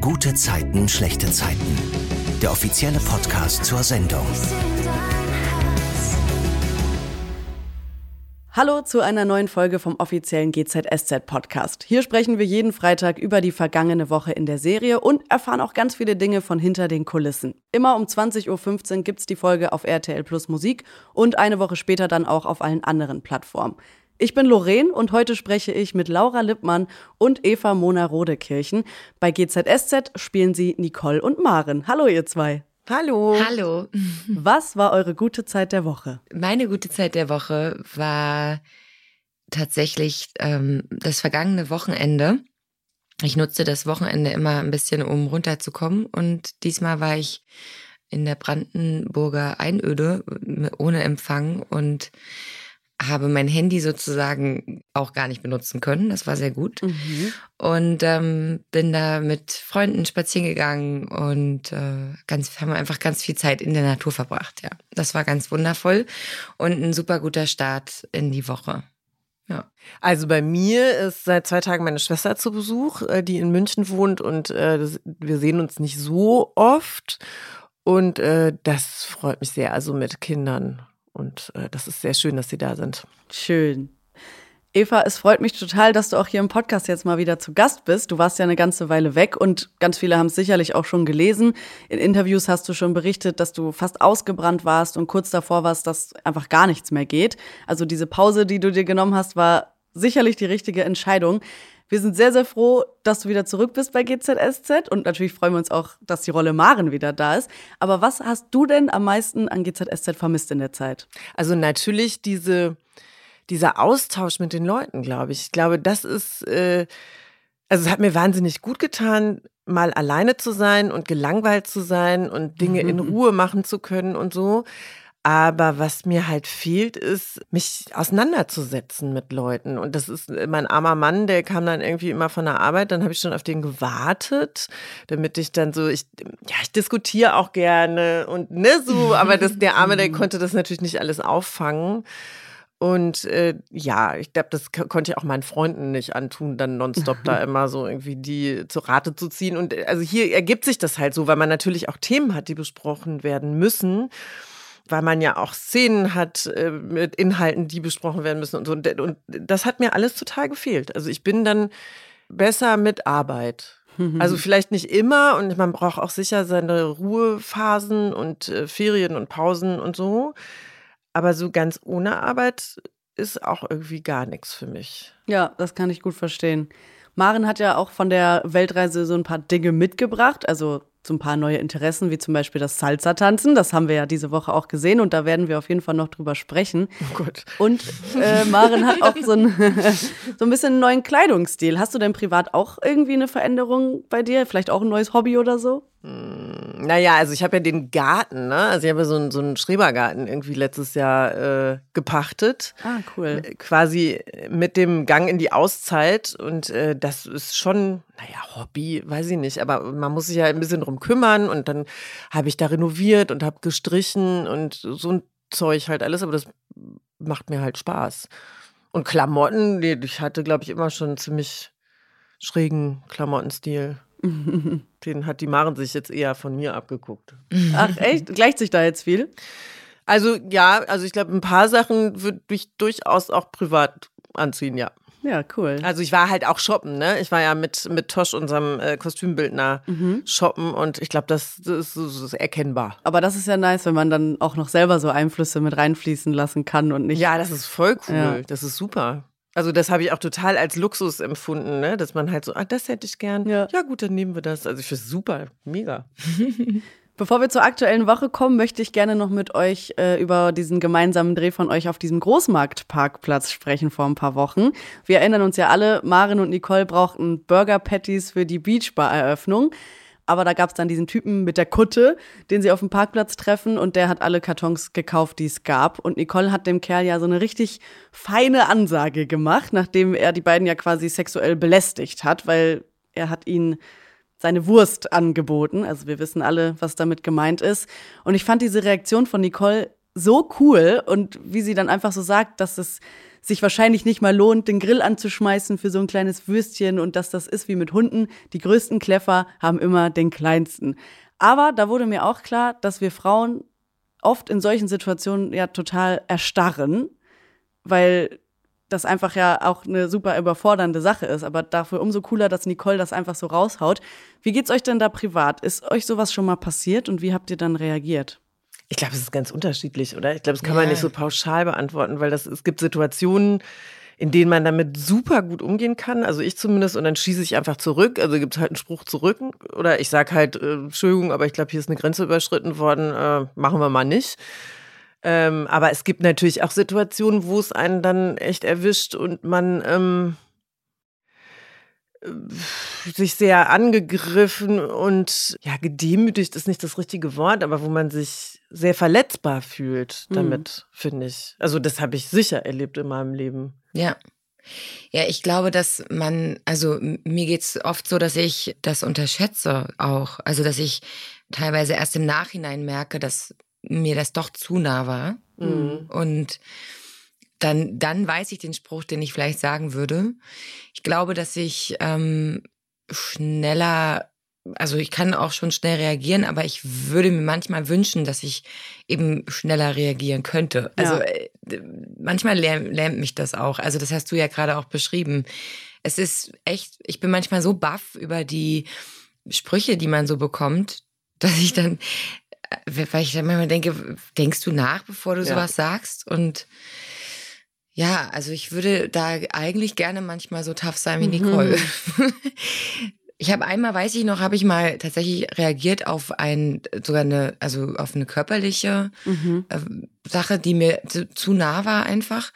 Gute Zeiten, schlechte Zeiten. Der offizielle Podcast zur Sendung. Hallo zu einer neuen Folge vom offiziellen GZSZ Podcast. Hier sprechen wir jeden Freitag über die vergangene Woche in der Serie und erfahren auch ganz viele Dinge von hinter den Kulissen. Immer um 20.15 Uhr gibt's die Folge auf RTL Plus Musik und eine Woche später dann auch auf allen anderen Plattformen. Ich bin Lorraine und heute spreche ich mit Laura Lippmann und Eva Mona Rodekirchen. Bei GZSZ spielen sie Nicole und Maren. Hallo ihr zwei. Hallo. Hallo. Was war eure gute Zeit der Woche? Meine gute Zeit der Woche war tatsächlich ähm, das vergangene Wochenende. Ich nutzte das Wochenende immer ein bisschen, um runterzukommen. Und diesmal war ich in der Brandenburger Einöde ohne Empfang und habe mein Handy sozusagen auch gar nicht benutzen können. Das war sehr gut. Mhm. Und ähm, bin da mit Freunden spazieren gegangen und äh, ganz, haben einfach ganz viel Zeit in der Natur verbracht. Ja, das war ganz wundervoll und ein super guter Start in die Woche. Ja. Also bei mir ist seit zwei Tagen meine Schwester zu Besuch, äh, die in München wohnt und äh, das, wir sehen uns nicht so oft. Und äh, das freut mich sehr, also mit Kindern und äh, das ist sehr schön, dass Sie da sind. Schön. Eva, es freut mich total, dass du auch hier im Podcast jetzt mal wieder zu Gast bist. Du warst ja eine ganze Weile weg und ganz viele haben es sicherlich auch schon gelesen. In Interviews hast du schon berichtet, dass du fast ausgebrannt warst und kurz davor warst, dass einfach gar nichts mehr geht. Also diese Pause, die du dir genommen hast, war sicherlich die richtige Entscheidung. Wir sind sehr, sehr froh, dass du wieder zurück bist bei GZSZ und natürlich freuen wir uns auch, dass die Rolle Maren wieder da ist. Aber was hast du denn am meisten an GZSZ vermisst in der Zeit? Also natürlich diese, dieser Austausch mit den Leuten, glaube ich. Ich glaube, das ist, äh, also es hat mir wahnsinnig gut getan, mal alleine zu sein und gelangweilt zu sein und Dinge mhm. in Ruhe machen zu können und so. Aber was mir halt fehlt, ist, mich auseinanderzusetzen mit Leuten. Und das ist mein armer Mann, der kam dann irgendwie immer von der Arbeit, dann habe ich schon auf den gewartet, damit ich dann so, ich, ja, ich diskutiere auch gerne und ne, so, aber das, der Arme, der konnte das natürlich nicht alles auffangen. Und äh, ja, ich glaube, das konnte ich auch meinen Freunden nicht antun, dann nonstop da immer so irgendwie die zu Rate zu ziehen. Und äh, also hier ergibt sich das halt so, weil man natürlich auch Themen hat, die besprochen werden müssen weil man ja auch Szenen hat äh, mit Inhalten, die besprochen werden müssen und so. Und das hat mir alles total gefehlt. Also ich bin dann besser mit Arbeit. Also vielleicht nicht immer und man braucht auch sicher seine Ruhephasen und äh, Ferien und Pausen und so. Aber so ganz ohne Arbeit ist auch irgendwie gar nichts für mich. Ja, das kann ich gut verstehen. Maren hat ja auch von der Weltreise so ein paar Dinge mitgebracht. Also so ein paar neue Interessen, wie zum Beispiel das Salsa-Tanzen. Das haben wir ja diese Woche auch gesehen und da werden wir auf jeden Fall noch drüber sprechen. Oh Gott. Und äh, Maren hat auch so ein, so ein bisschen einen neuen Kleidungsstil. Hast du denn privat auch irgendwie eine Veränderung bei dir? Vielleicht auch ein neues Hobby oder so? Hm, naja, also ich habe ja den Garten, ne? Also ich habe ja so einen, so einen Schrebergarten irgendwie letztes Jahr äh, gepachtet. Ah, cool. Äh, quasi mit dem Gang in die Auszeit. Und äh, das ist schon, naja, Hobby, weiß ich nicht. Aber man muss sich ja ein bisschen drum kümmern. Und dann habe ich da renoviert und habe gestrichen und so ein Zeug halt alles. Aber das macht mir halt Spaß. Und Klamotten, ich hatte, glaube ich, immer schon ziemlich schrägen Klamottenstil. Den hat die Maren sich jetzt eher von mir abgeguckt. Ach echt? Gleicht sich da jetzt viel? Also ja, also ich glaube, ein paar Sachen würde ich durchaus auch privat anziehen, ja. Ja, cool. Also ich war halt auch shoppen, ne? Ich war ja mit, mit Tosch, unserem äh, Kostümbildner, mhm. shoppen und ich glaube, das, das, das, ist erkennbar. Aber das ist ja nice, wenn man dann auch noch selber so Einflüsse mit reinfließen lassen kann und nicht. Ja, das ist voll cool. Ja. Das ist super. Also das habe ich auch total als Luxus empfunden, ne? dass man halt so, ah, das hätte ich gern. Ja, ja gut, dann nehmen wir das. Also ich finde es super, mega. Bevor wir zur aktuellen Woche kommen, möchte ich gerne noch mit euch äh, über diesen gemeinsamen Dreh von euch auf diesem Großmarktparkplatz sprechen vor ein paar Wochen. Wir erinnern uns ja alle, Marin und Nicole brauchten Burger Patties für die Beachbar-Eröffnung. Aber da gab es dann diesen Typen mit der Kutte, den sie auf dem Parkplatz treffen und der hat alle Kartons gekauft, die es gab. Und Nicole hat dem Kerl ja so eine richtig feine Ansage gemacht, nachdem er die beiden ja quasi sexuell belästigt hat, weil er hat ihnen seine Wurst angeboten. Also wir wissen alle, was damit gemeint ist. Und ich fand diese Reaktion von Nicole so cool und wie sie dann einfach so sagt, dass es sich wahrscheinlich nicht mal lohnt, den Grill anzuschmeißen für so ein kleines Würstchen und dass das ist wie mit Hunden. Die größten Kleffer haben immer den kleinsten. Aber da wurde mir auch klar, dass wir Frauen oft in solchen Situationen ja total erstarren, weil das einfach ja auch eine super überfordernde Sache ist. Aber dafür umso cooler, dass Nicole das einfach so raushaut. Wie geht's euch denn da privat? Ist euch sowas schon mal passiert und wie habt ihr dann reagiert? Ich glaube, es ist ganz unterschiedlich, oder? Ich glaube, das kann ja. man nicht so pauschal beantworten, weil das, es gibt Situationen, in denen man damit super gut umgehen kann. Also ich zumindest, und dann schieße ich einfach zurück. Also gibt es halt einen Spruch zurück. Oder ich sage halt, äh, Entschuldigung, aber ich glaube, hier ist eine Grenze überschritten worden, äh, machen wir mal nicht. Ähm, aber es gibt natürlich auch Situationen, wo es einen dann echt erwischt und man ähm, sich sehr angegriffen und ja, gedemütigt ist nicht das richtige Wort, aber wo man sich sehr verletzbar fühlt mhm. damit, mhm. finde ich. Also das habe ich sicher erlebt in meinem Leben. Ja. Ja, ich glaube, dass man, also mir geht es oft so, dass ich das unterschätze auch. Also, dass ich teilweise erst im Nachhinein merke, dass mir das doch zu nah war. Mhm. Und dann, dann weiß ich den Spruch, den ich vielleicht sagen würde. Ich glaube, dass ich ähm, schneller, also ich kann auch schon schnell reagieren, aber ich würde mir manchmal wünschen, dass ich eben schneller reagieren könnte. Also ja. äh, manchmal lähmt, lähmt mich das auch. Also das hast du ja gerade auch beschrieben. Es ist echt, ich bin manchmal so baff über die Sprüche, die man so bekommt, dass ich dann weil ich dann manchmal denke, denkst du nach, bevor du ja. sowas sagst? Und ja, also ich würde da eigentlich gerne manchmal so tough sein wie mhm. Nicole. Ich habe einmal, weiß ich noch, habe ich mal tatsächlich reagiert auf ein, sogar eine, also auf eine körperliche mhm. äh, Sache, die mir zu, zu, nah war einfach.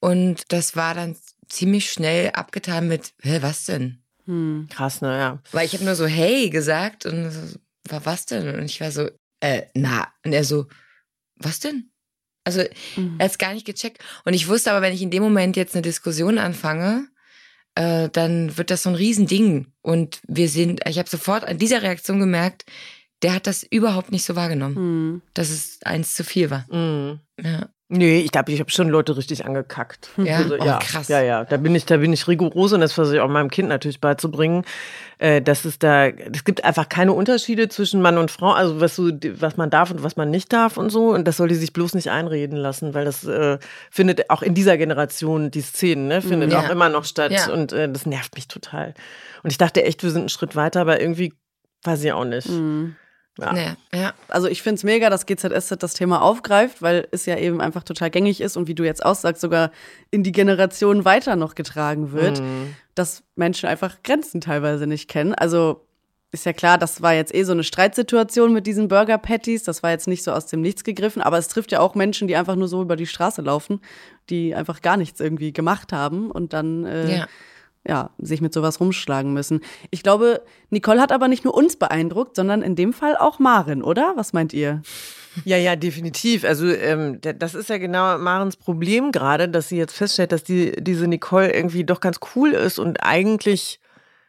Und das war dann ziemlich schnell abgetan mit, hä, was denn? Hm. Krass, ne, ja. Weil ich habe nur so, hey gesagt und war was denn? Und ich war so, äh, na. Und er so, was denn? Also mhm. er hat es gar nicht gecheckt. Und ich wusste aber, wenn ich in dem Moment jetzt eine Diskussion anfange, äh, dann wird das so ein Riesending. Und wir sind, ich habe sofort an dieser Reaktion gemerkt, der hat das überhaupt nicht so wahrgenommen, mhm. dass es eins zu viel war. Mhm. Ja. Nee, ich glaube, ich habe schon Leute richtig angekackt. Ja, also, oh, ja, krass. Ja, ja, da bin ich, da bin ich rigoros und das versuche ich auch meinem Kind natürlich beizubringen, äh, dass es da, es gibt einfach keine Unterschiede zwischen Mann und Frau, also was so, was man darf und was man nicht darf und so. Und das soll die sich bloß nicht einreden lassen, weil das äh, findet auch in dieser Generation die Szenen, ne, findet ja. auch immer noch statt ja. und äh, das nervt mich total. Und ich dachte echt, wir sind einen Schritt weiter, aber irgendwie weiß ich auch nicht. Mhm. Ja. Nee, ja. Also ich finde es mega, dass GZSZ das Thema aufgreift, weil es ja eben einfach total gängig ist und wie du jetzt aussagst, sogar in die Generation weiter noch getragen wird, mhm. dass Menschen einfach Grenzen teilweise nicht kennen. Also ist ja klar, das war jetzt eh so eine Streitsituation mit diesen Burger Patties. Das war jetzt nicht so aus dem Nichts gegriffen, aber es trifft ja auch Menschen, die einfach nur so über die Straße laufen, die einfach gar nichts irgendwie gemacht haben und dann äh, ja ja, sich mit sowas rumschlagen müssen. Ich glaube, Nicole hat aber nicht nur uns beeindruckt, sondern in dem Fall auch Marin, oder? Was meint ihr? Ja, ja, definitiv. Also ähm, das ist ja genau Marens Problem gerade, dass sie jetzt feststellt, dass die, diese Nicole irgendwie doch ganz cool ist und eigentlich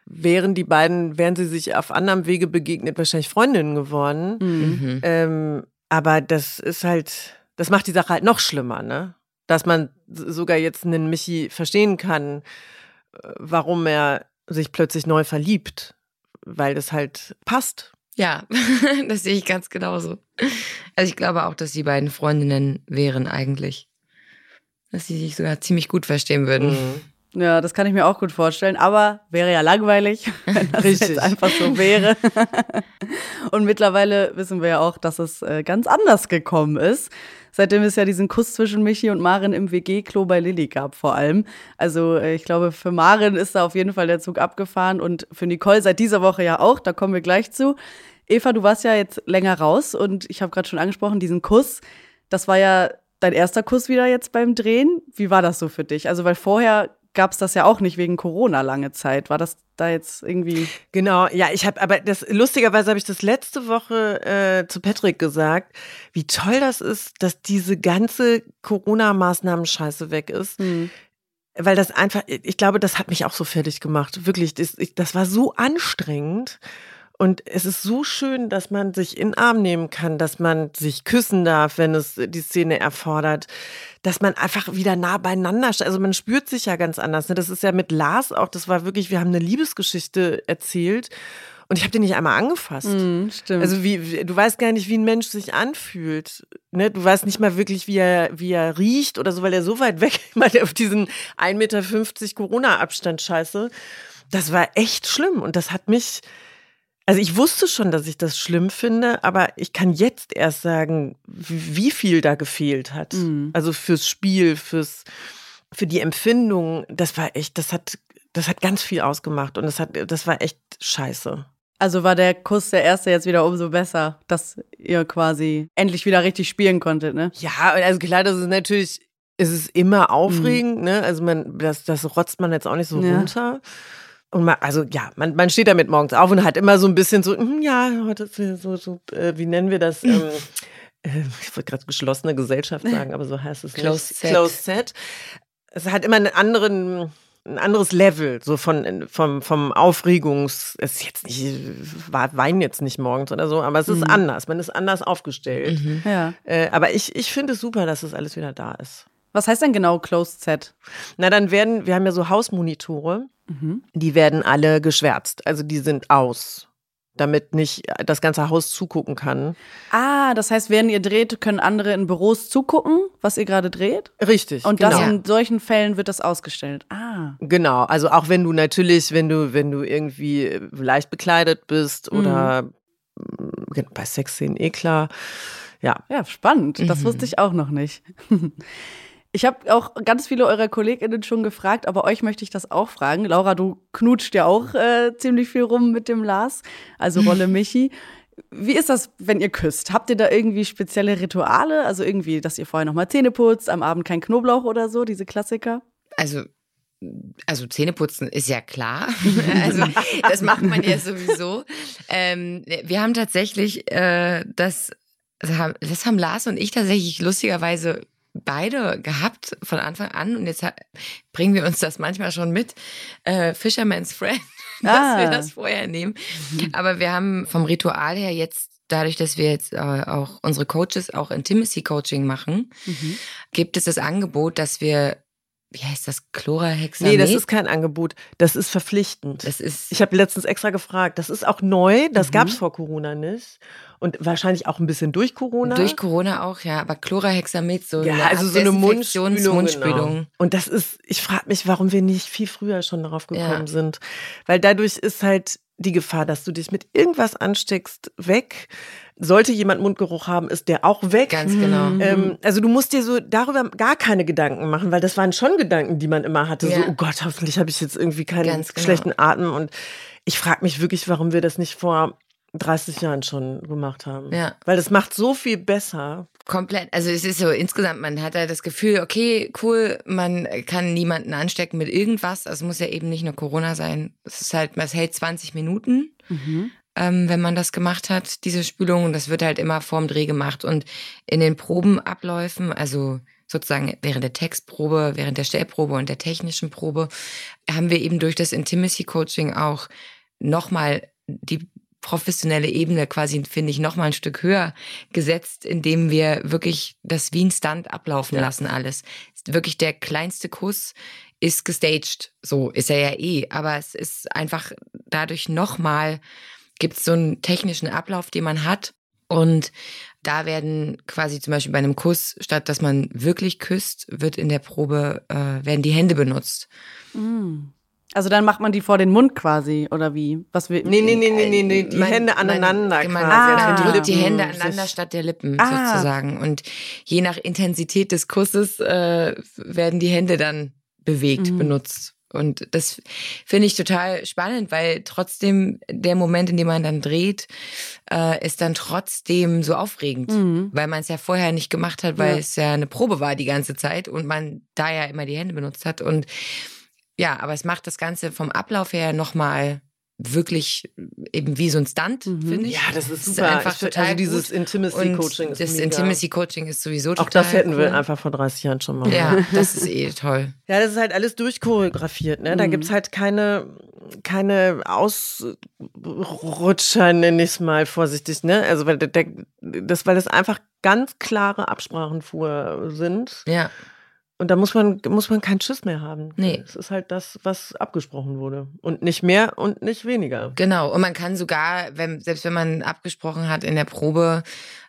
wären die beiden, wären sie sich auf anderem Wege begegnet, wahrscheinlich Freundinnen geworden. Mhm. Ähm, aber das ist halt, das macht die Sache halt noch schlimmer, ne? Dass man sogar jetzt einen Michi verstehen kann, warum er sich plötzlich neu verliebt, weil das halt passt. Ja, das sehe ich ganz genauso. Also ich glaube auch, dass die beiden Freundinnen wären eigentlich. Dass sie sich sogar ziemlich gut verstehen würden. Mhm. Ja, das kann ich mir auch gut vorstellen, aber wäre ja langweilig, wenn das Richtig. jetzt einfach so wäre. Und mittlerweile wissen wir ja auch, dass es äh, ganz anders gekommen ist. Seitdem es ja diesen Kuss zwischen Michi und Marin im WG-Klo bei Lilly gab, vor allem. Also, äh, ich glaube, für Marin ist da auf jeden Fall der Zug abgefahren und für Nicole seit dieser Woche ja auch. Da kommen wir gleich zu. Eva, du warst ja jetzt länger raus und ich habe gerade schon angesprochen, diesen Kuss. Das war ja dein erster Kuss wieder jetzt beim Drehen. Wie war das so für dich? Also, weil vorher gab es das ja auch nicht wegen Corona lange Zeit. War das da jetzt irgendwie? Genau, ja, ich habe, aber das lustigerweise habe ich das letzte Woche äh, zu Patrick gesagt, wie toll das ist, dass diese ganze Corona-Maßnahmen-Scheiße weg ist. Mhm. Weil das einfach, ich glaube, das hat mich auch so fertig gemacht. Wirklich, das, ich, das war so anstrengend. Und es ist so schön, dass man sich in den Arm nehmen kann, dass man sich küssen darf, wenn es die Szene erfordert, dass man einfach wieder nah beieinander steht. Also man spürt sich ja ganz anders. Ne? Das ist ja mit Lars auch, das war wirklich, wir haben eine Liebesgeschichte erzählt. Und ich habe den nicht einmal angefasst. Mm, stimmt. Also wie, du weißt gar nicht, wie ein Mensch sich anfühlt. Ne? Du weißt nicht mal wirklich, wie er, wie er riecht oder so, weil er so weit weg mal auf diesen 1,50 Meter Corona-Abstand scheiße. Das war echt schlimm. Und das hat mich, also ich wusste schon, dass ich das schlimm finde, aber ich kann jetzt erst sagen, wie viel da gefehlt hat. Mhm. Also fürs Spiel, fürs, für die Empfindung. Das war echt, das hat, das hat ganz viel ausgemacht und das hat, das war echt scheiße. Also war der Kuss der erste jetzt wieder umso besser, dass ihr quasi endlich wieder richtig spielen konntet, ne? Ja, also klar, das ist natürlich, es ist immer aufregend, ne? Also man, das, das rotzt man jetzt auch nicht so Ja. runter. Und man, also ja, man, man steht damit morgens auf und hat immer so ein bisschen so, hm, ja, heute so, so äh, wie nennen wir das? Ähm, äh, ich wollte gerade geschlossene Gesellschaft sagen, aber so heißt es Closed nicht. set. Closed set. Es hat immer einen anderen, ein anderes Level, so von, vom, vom Aufregungs, es ist jetzt nicht, weinen jetzt nicht morgens oder so, aber es ist Mhm. anders, man ist anders aufgestellt. Mhm. Ja. Äh, aber ich, ich finde es super, dass es alles wieder da ist. Was heißt denn genau Closed Set? Na, dann werden, wir haben ja so Hausmonitore, Mhm. die werden alle geschwärzt. Also die sind aus, damit nicht das ganze Haus zugucken kann. Ah, das heißt, während ihr dreht, können andere in Büros zugucken, was ihr gerade dreht? Richtig. Und genau. das in solchen Fällen wird das ausgestellt. Ah. Genau, also auch wenn du natürlich, wenn du, wenn du irgendwie leicht bekleidet bist oder mm, bei Sexszenen eh klar. Ja. Ja, spannend. Das Mhm. wusste ich auch noch nicht. Ich habe auch ganz viele eurer KollegInnen schon gefragt, aber euch möchte ich das auch fragen. Laura, du knutscht ja auch äh, ziemlich viel rum mit dem Lars, also Rolle Michi. Wie ist das, wenn ihr küsst? Habt ihr da irgendwie spezielle Rituale? Also irgendwie, dass ihr vorher nochmal Zähne putzt, am Abend kein Knoblauch oder so, diese Klassiker? Also, also Zähneputzen ist ja klar. also das macht man ja sowieso. Ähm, wir haben tatsächlich äh, das, das haben, das haben Lars und ich tatsächlich lustigerweise beide gehabt von Anfang an und jetzt bringen wir uns das manchmal schon mit. Äh, Fisherman's Friend, dass Ah. wir das vorher nehmen. Aber wir haben vom Ritual her jetzt Dadurch, dass wir jetzt äh, auch unsere Coaches auch Intimacy Coaching machen, Mhm. gibt es das Angebot, dass wir, wie heißt das, Chlorahexamet? Nee, das ist kein Angebot. Das ist verpflichtend. das ist ich habe letztens extra gefragt. Das ist auch neu. Das Mhm. gab es vor Corona nicht. Und wahrscheinlich auch ein bisschen durch Corona. durch Corona auch, ja, aber Chlorahexamet, so Ja, eine also so eine Mundspülung. Mundspülung. Genau. Und das ist, ich frage mich, warum wir nicht viel früher schon darauf gekommen Ja. sind. Weil dadurch ist halt die Gefahr, dass du dich mit irgendwas ansteckst, weg. Sollte jemand Mundgeruch haben, ist der auch weg. Ganz genau. Mhm. Ähm, also du musst dir so darüber gar keine Gedanken machen, weil das waren schon Gedanken, die man immer hatte. So, Ja. oh Gott, hoffentlich habe ich jetzt irgendwie keinen genau. schlechten Atem. Und ich frage mich wirklich, warum wir das nicht vor 30 Jahren schon gemacht haben. Ja. Weil das macht so viel besser. Komplett. Also es ist so insgesamt, man hat halt das Gefühl, okay, cool, man kann niemanden anstecken mit irgendwas. Also es muss ja eben nicht nur Corona sein. Es ist halt, es hält 20 Minuten. Mhm. ähm, wenn man das gemacht hat, diese Spülung. Und das wird halt immer vorm Dreh gemacht. Und in den Probenabläufen, also sozusagen während der Textprobe, während der Stellprobe und der technischen Probe, haben wir eben durch das Intimacy Coaching auch nochmal die professionelle Ebene quasi, finde ich, nochmal ein Stück höher gesetzt, indem wir wirklich das wie ein Stunt ablaufen Ja. lassen alles. Wirklich der kleinste Kuss ist gestaged. So ist er ja eh. Aber es ist einfach dadurch nochmal, gibt es so einen technischen Ablauf, den man hat. Und da werden quasi zum Beispiel bei einem Kuss, statt dass man wirklich küsst, wird in der Probe, äh, werden die Hände benutzt. Mhm. Also dann macht man die vor den Mund quasi, oder wie? Was wir, Nee, nee, nee, nee, nee, nee. die Man- Hände aneinander man, quasi. Ah. als wenn Man drückt die Hände aneinander statt der Lippen Ah. sozusagen. Und je nach Intensität des Kusses äh, werden die Hände dann bewegt, Mhm. benutzt. Und das finde ich total spannend, weil trotzdem der Moment, in dem man dann dreht, äh, ist dann trotzdem so aufregend. Mhm. Weil man es ja vorher nicht gemacht hat, weil Ja. es ja eine Probe war die ganze Zeit und man da ja immer die Hände benutzt hat. Und ja, aber es macht das Ganze vom Ablauf her nochmal wirklich eben wie so ein Stunt, Mhm. finde ich. Ja, das ist Es ist super. einfach Ich find- total also dieses gut. Intimacy Und Coaching ist das mega. Intimacy Coaching ist sowieso total Auch das hätten cool. wir einfach vor 30 Jahren schon mal. Ja, das ist eh toll. Ja, das ist halt alles durchchoreografiert, ne? Da Mhm. gibt's halt keine, keine Ausrutscher, nenne ich es mal vorsichtig, ne? Also weil der, das, weil das einfach ganz klare Absprachen vor sind. Ja. Und da muss man, muss man keinen Schiss mehr haben. Nee. Es ist halt das, was abgesprochen wurde. Und nicht mehr und nicht weniger. Genau. Und man kann sogar, wenn, selbst wenn man abgesprochen hat in der Probe,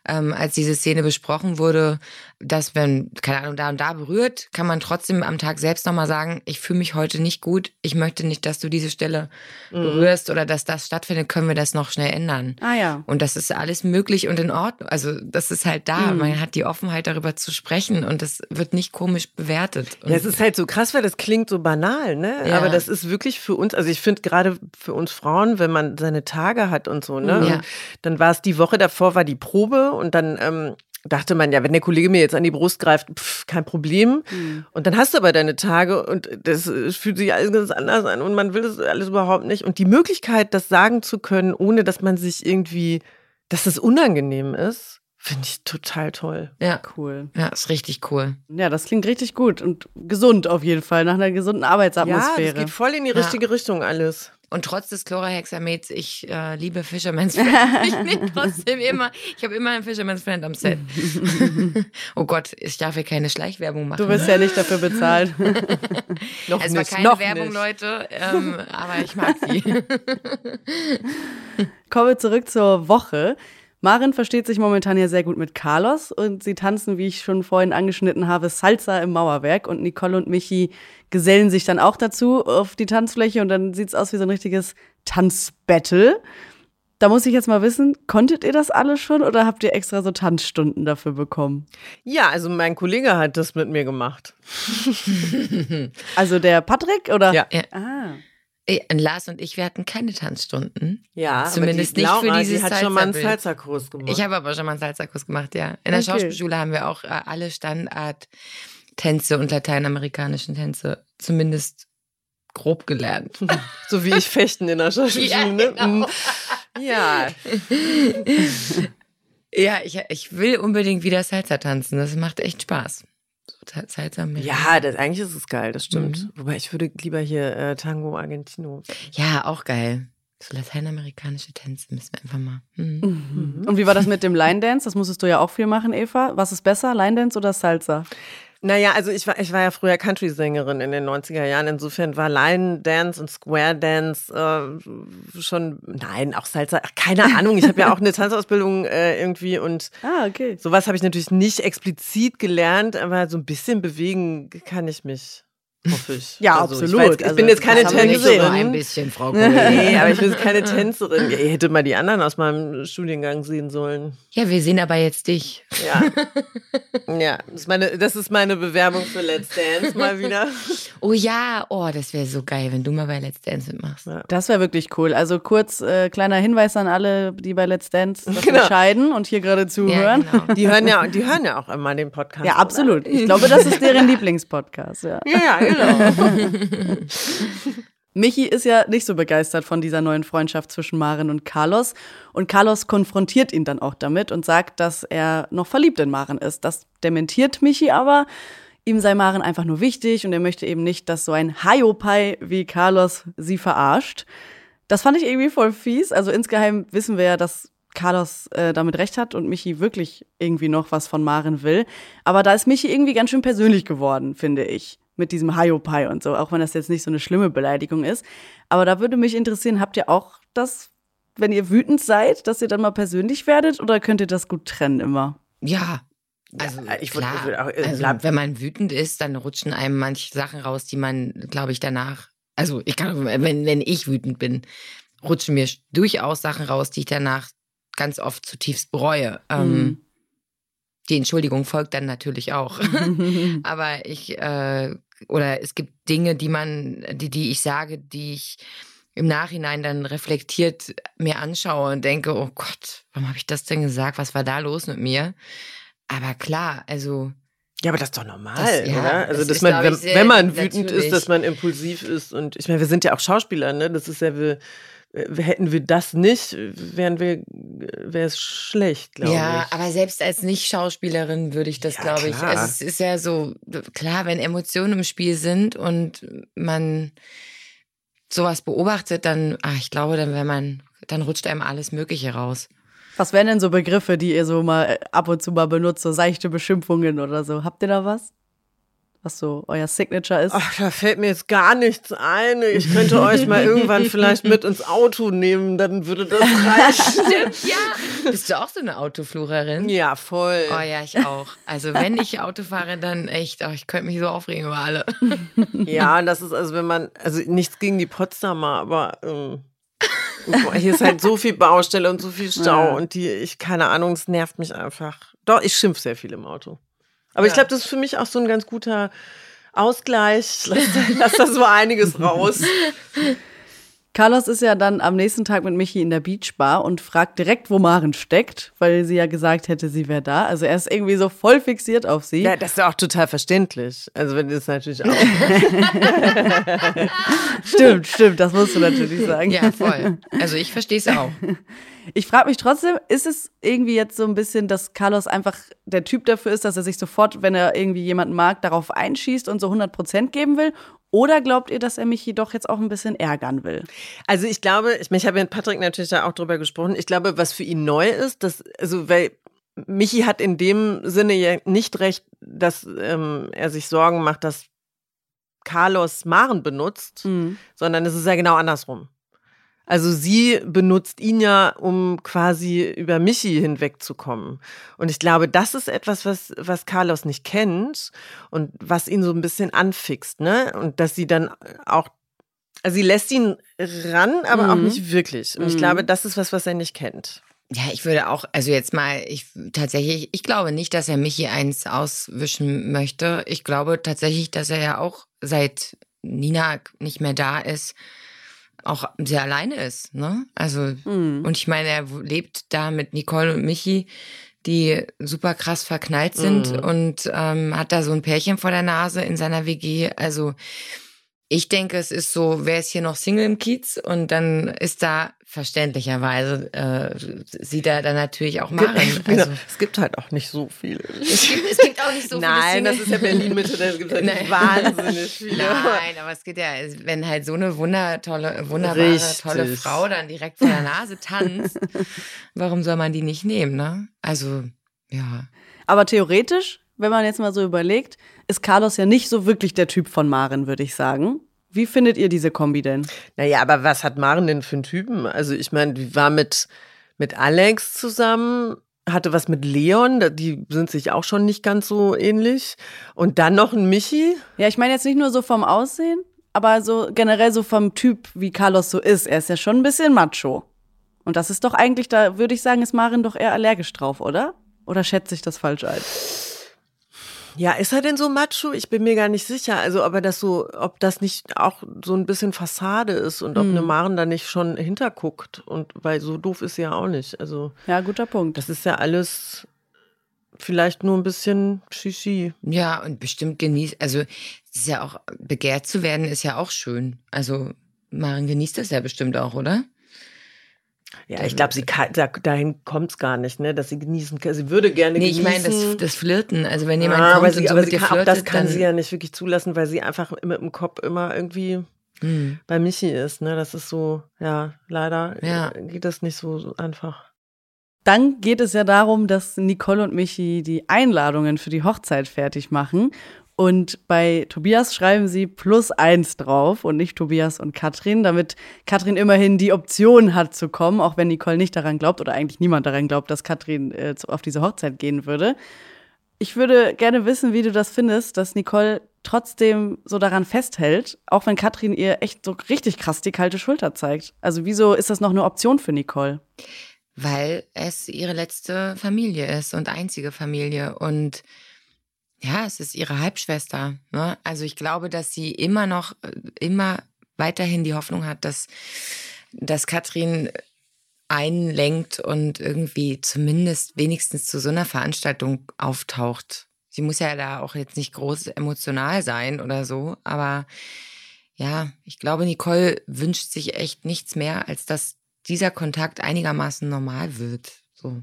ähm, als diese Szene besprochen wurde, dass wenn, keine Ahnung, da und da berührt, kann man trotzdem am Tag selbst nochmal sagen, ich fühle mich heute nicht gut, ich möchte nicht, dass du diese Stelle Mhm. berührst oder dass das stattfindet, können wir das noch schnell ändern. Ah ja. Und das ist alles möglich und in Ordnung. Also das ist halt da. Mhm. Man hat die Offenheit darüber zu sprechen und das wird nicht komisch bewertet. Und Ja, es ist halt so krass, weil das klingt so banal, ne? Ja. Aber das ist wirklich für uns, also ich finde gerade für uns Frauen, wenn man seine Tage hat und so, ne? Ja. Und dann war es die Woche davor, war die Probe und dann ähm, dachte man, ja, wenn der Kollege mir jetzt an die Brust greift, pff, kein Problem. Und dann hast du aber deine Tage und das fühlt sich alles ganz anders an und man will das alles überhaupt nicht. Und die Möglichkeit, das sagen zu können, ohne dass man sich irgendwie, dass es unangenehm ist, finde ich total toll. ja, Cool. ja, ist richtig cool. Ja, das klingt richtig gut und gesund auf jeden Fall, nach einer gesunden Ja, Arbeitsatmosphäre. das geht voll in die Ja. richtige Richtung alles. Und trotz des Chlorhexamets, ich äh, liebe Fisherman's Friend. ich bin trotzdem immer, ich habe immer einen Fisherman's Friend am Set. oh Gott, ich darf hier keine Schleichwerbung machen. du wirst ja nicht dafür bezahlt. Noch es war nicht, keine noch Werbung, nicht. Leute, ähm, aber ich mag sie. Kommen wir zurück zur Woche. Marin versteht sich momentan ja sehr gut mit Carlos und sie tanzen, wie ich schon vorhin angeschnitten habe, Salsa im Mauerwerk und Nicole und Michi gesellen sich dann auch dazu auf die Tanzfläche und dann sieht's aus wie so ein richtiges Tanzbattle. Da muss ich jetzt mal wissen, konntet ihr das alle schon oder habt ihr extra so Tanzstunden dafür bekommen? Ja, also mein Kollege hat das mit mir gemacht. Also der Patrick oder? Ja. Ja. Ah. Und Lars und ich, wir hatten keine Tanzstunden. Ja, Zumindest nicht für Laura, dieses die hat schon mal einen. Salsa-Kurs gemacht. Ich habe aber schon mal einen Salsa-Kurs gemacht, ja. In der Okay. Schauspielschule haben wir auch äh, alle Standard-Tänze und lateinamerikanischen Tänze zumindest grob gelernt. so wie ich fechten in der Schauspielschule. Ja, ne? genau. Mm. Ja, ja, ich, ich will unbedingt wieder Salsa tanzen. Das macht echt Spaß. Mit. ja das, eigentlich ist es geil, das stimmt. Mhm. Wobei ich würde lieber hier äh, Tango Argentino. Ja, auch geil. So lateinamerikanische Tänze müssen wir einfach mal. Mhm. Mhm. Und wie war das mit dem Line Dance? Das musstest du ja auch viel machen, Eva. Was ist besser, Line Dance oder Salsa? Naja, also ich war, ich war ja früher Country-Sängerin in den 90er Jahren. Insofern war Line Dance und Square Dance äh, schon, nein, auch Salsa, ach, keine Ahnung. Ich habe ja auch eine Tanzausbildung äh, irgendwie und Ah, okay. sowas habe ich natürlich nicht explizit gelernt, aber so ein bisschen bewegen kann ich mich, hoffe ich. Ja, Also, absolut. Ich, jetzt, ich Also, bin jetzt keine das haben wir nicht Nicht nur Tänzerin. ein bisschen, Frau. Nee, aber ich bin jetzt keine Tänzerin. Ja, ihr hättet mal die anderen aus meinem Studiengang sehen sollen. Ja, wir sehen aber jetzt dich. Ja. Ja, das ist meine, das ist meine Bewerbung für Let's Dance mal wieder. Oh ja, oh, das wäre so geil, wenn du mal bei Let's Dance mitmachst. Ja. Das wäre wirklich cool. Also kurz äh, kleiner Hinweis an alle, die bei Let's Dance Genau. entscheiden und hier gerade zuhören. Ja, genau. Die hören ja, die hören ja auch immer den Podcast. Ja, oder? absolut. Ich glaube, das ist deren Lieblingspodcast. Ja. Ja, ja, genau. Michi ist ja nicht so begeistert von dieser neuen Freundschaft zwischen Maren und Carlos. Und Carlos konfrontiert ihn dann auch damit und sagt, dass er noch verliebt in Maren ist. Das dementiert Michi aber. Ihm sei Maren einfach nur wichtig und er möchte eben nicht, dass so ein Haiopai wie Carlos sie verarscht. Das fand ich irgendwie voll fies. Also insgeheim wissen wir ja, dass Carlos äh, damit recht hat und Michi wirklich irgendwie noch was von Maren will. Aber da ist Michi irgendwie ganz schön persönlich geworden, finde ich. Mit diesem Haiopai und so, auch wenn das jetzt nicht so eine schlimme Beleidigung ist. Aber da würde mich interessieren, habt ihr auch das, wenn ihr wütend seid, dass ihr dann mal persönlich werdet oder könnt ihr das gut trennen immer? Ja. Also ich würd- klar, ich würd auch, äh, also, wenn man wütend ist, dann rutschen einem manche Sachen raus, die man, glaube ich, danach, also ich kann, wenn, wenn ich wütend bin, rutschen mir durchaus Sachen raus, die ich danach ganz oft zutiefst bereue. Ähm, Mhm. die Entschuldigung folgt dann natürlich auch. Aber ich, äh, oder es gibt Dinge, die man, die, die ich sage, die ich im Nachhinein dann reflektiert mir anschaue und denke, oh Gott, warum habe ich das denn gesagt? Was war da los mit mir? Aber klar, also Ja, aber das ist doch normal, Das- ja, oder? Also, das dass ist, man, wenn, sehr wenn man wütend natürlich. ist, dass man impulsiv ist. Und ich meine, wir sind ja auch Schauspieler, ne? Das ist ja, wir, hätten wir das nicht, wären wir, wäre es schlecht, glaube ja, ich. aber selbst als Nicht-Schauspielerin würde ich das, Ja, glaube ich. Also es ist ja so, klar, wenn Emotionen im Spiel sind und man sowas beobachtet, dann, ach, ich glaube, dann wäre man, dann rutscht einem alles Mögliche raus. Was wären denn so Begriffe, die ihr so mal ab und zu mal benutzt, so seichte Beschimpfungen oder so? Habt ihr da was? Was so euer Signature ist? Ach, da fällt mir jetzt gar nichts ein. Ich könnte euch mal irgendwann vielleicht mit ins Auto nehmen, dann würde das reichen. Stimmt, ja. Bist du auch so eine Autoflucherin? Ja, voll. Oh ja, ich auch. Also wenn ich Auto fahre, dann echt, oh, ich könnte mich so aufregen über alle. Ja, das ist also, wenn man, also nichts gegen die Potsdamer, aber ähm, boah, hier ist halt so viel Baustelle und so viel Stau Ja. und die, ich, keine Ahnung, es nervt mich einfach. Doch, ich schimpf sehr viel im Auto. Aber ich Ja. glaube, das ist für mich auch so ein ganz guter Ausgleich. Lass, lass da so einiges raus. Carlos ist ja dann am nächsten Tag mit Michi in der Beachbar und fragt direkt, wo Maren steckt, weil sie ja gesagt hätte, sie wäre da. Also er ist irgendwie so voll fixiert auf sie. Ja, das ist ja auch total verständlich. Also wenn das natürlich auch. Stimmt, stimmt, das musst du natürlich sagen. Ja, voll. Also ich verstehe es auch. Ich frage mich trotzdem, ist es irgendwie jetzt so ein bisschen, dass Carlos einfach der Typ dafür ist, dass er sich sofort, wenn er irgendwie jemanden mag, darauf einschießt und so 100 Prozent geben will? Oder glaubt ihr, dass er Michi doch jetzt auch ein bisschen ärgern will? Also ich glaube, ich, ich habe mit Patrick natürlich da auch drüber gesprochen. Ich glaube, was für ihn neu ist, dass, also weil Michi hat in dem Sinne ja nicht recht, dass ähm, er sich Sorgen macht, dass Carlos Maren benutzt, sondern es ist ja genau andersrum. Also sie benutzt ihn ja, um quasi über Michi hinwegzukommen. Und ich glaube, das ist etwas, was, was Carlos nicht kennt und was ihn so ein bisschen anfixt, ne? Und dass sie dann auch, also sie lässt ihn ran, aber auch Mhm. nicht wirklich. Und ich Mhm. glaube, das ist was, was er nicht kennt. Ja, ich würde auch, also jetzt mal, ich tatsächlich, ich glaube nicht, dass er Michi eins auswischen möchte. Ich glaube tatsächlich, dass er ja auch seit Nina nicht mehr da ist, auch sehr alleine ist, ne? Also, Mhm. und ich meine, er lebt da mit Nicole und Michi, die super krass verknallt sind Mhm. und ähm, hat da so ein Pärchen vor der Nase in seiner WG. Also, ich denke, es ist so, wer ist hier noch Single im Kiez? Und dann ist da verständlicherweise, äh, sieht er dann natürlich auch Maren. Also, es gibt halt auch nicht so viele. es, gibt, es gibt auch nicht so viele Nein, das ist ja Berlin-Mitte, da gibt es halt Nein. wahnsinnig viele. Nein, aber es geht ja, wenn halt so eine wundertolle, wunderbare, Richtig. tolle Frau dann direkt vor der Nase tanzt, warum soll man die nicht nehmen, ne? Also, ja. Aber theoretisch, wenn man jetzt mal so überlegt, ist Carlos ja nicht so wirklich der Typ von Maren, würde ich sagen. Wie findet ihr diese Kombi denn? Naja, aber was hat Maren denn für einen Typen? Also ich meine, die war mit, mit Alex zusammen, hatte was mit Leon, die sind sich auch schon nicht ganz so ähnlich. Und dann noch ein Michi. Ja, ich meine jetzt nicht nur so vom Aussehen, aber so generell so vom Typ, wie Carlos so ist. Er ist ja schon ein bisschen macho. Und das ist doch eigentlich, da würde ich sagen, ist Maren doch eher allergisch drauf, oder? Oder schätze ich das falsch ein? Ja, ist er denn so macho? Ich bin mir gar nicht sicher. Also, ob er das so, ob das nicht auch so ein bisschen Fassade ist und ob Mhm. eine Maren da nicht schon hinterguckt. Und weil so doof ist sie ja auch nicht. Also, Ja, guter Punkt. das ist ja alles vielleicht nur ein bisschen Shishi. Ja, und bestimmt genießt, also, es ist ja auch, begehrt zu werden ist ja auch schön. Also, Maren genießt das ja bestimmt auch, oder? Ja, ich glaube, sie kann, da, dahin kommt es gar nicht, ne, dass sie genießen kann. Sie würde gerne Nee, ich genießen. meine, das, das Flirten. Also, wenn jemand ah, kommt aber sie, und so aber mit sie dir kann, auch flirtet, das kann dann, sie ja nicht wirklich zulassen, weil sie einfach mit dem Kopf immer irgendwie Hm. bei Michi ist. Ne? Das ist so, ja, leider Ja. äh, geht das nicht so einfach. Dann geht es ja darum, dass Nicole und Michi die Einladungen für die Hochzeit fertig machen. Und bei Tobias schreiben sie plus eins drauf und nicht Tobias und Katrin, damit Katrin immerhin die Option hat zu kommen, auch wenn Nicole nicht daran glaubt oder eigentlich niemand daran glaubt, dass Katrin äh, auf diese Hochzeit gehen würde. Ich würde gerne wissen, wie du das findest, dass Nicole trotzdem so daran festhält, auch wenn Katrin ihr echt so richtig krass die kalte Schulter zeigt. Also wieso ist das noch eine Option für Nicole? weil es ihre letzte Familie ist und einzige Familie. Und ja, es ist ihre Halbschwester. Ne? Also ich glaube, dass sie immer noch, äh, immer weiterhin die Hoffnung hat, dass, dass Katrin einlenkt und irgendwie zumindest wenigstens zu so einer Veranstaltung auftaucht. Sie muss ja da auch jetzt nicht groß emotional sein oder so, aber ja, ich glaube, Nicole wünscht sich echt nichts mehr, als dass dieser Kontakt einigermaßen normal wird. So.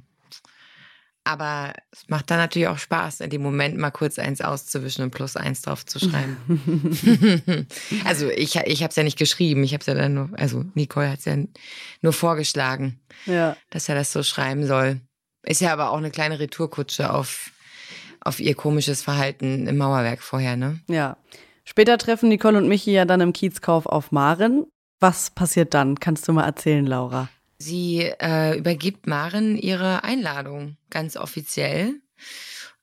Aber es macht dann natürlich auch Spaß, in dem Moment mal kurz eins auszuwischen und plus eins drauf zu schreiben. also ich, ich habe es ja nicht geschrieben, ich habe es ja dann nur, also Nicole hat es ja nur vorgeschlagen, Ja. dass er das so schreiben soll. Ist ja aber auch eine kleine Retourkutsche auf, auf ihr komisches Verhalten im Mauerwerk vorher, ne? Ja. Später treffen Nicole und Michi ja dann im Kiezkauf auf Maren. Was passiert dann? Kannst du mal erzählen, Laura? Sie äh, übergibt Maren ihre Einladung ganz offiziell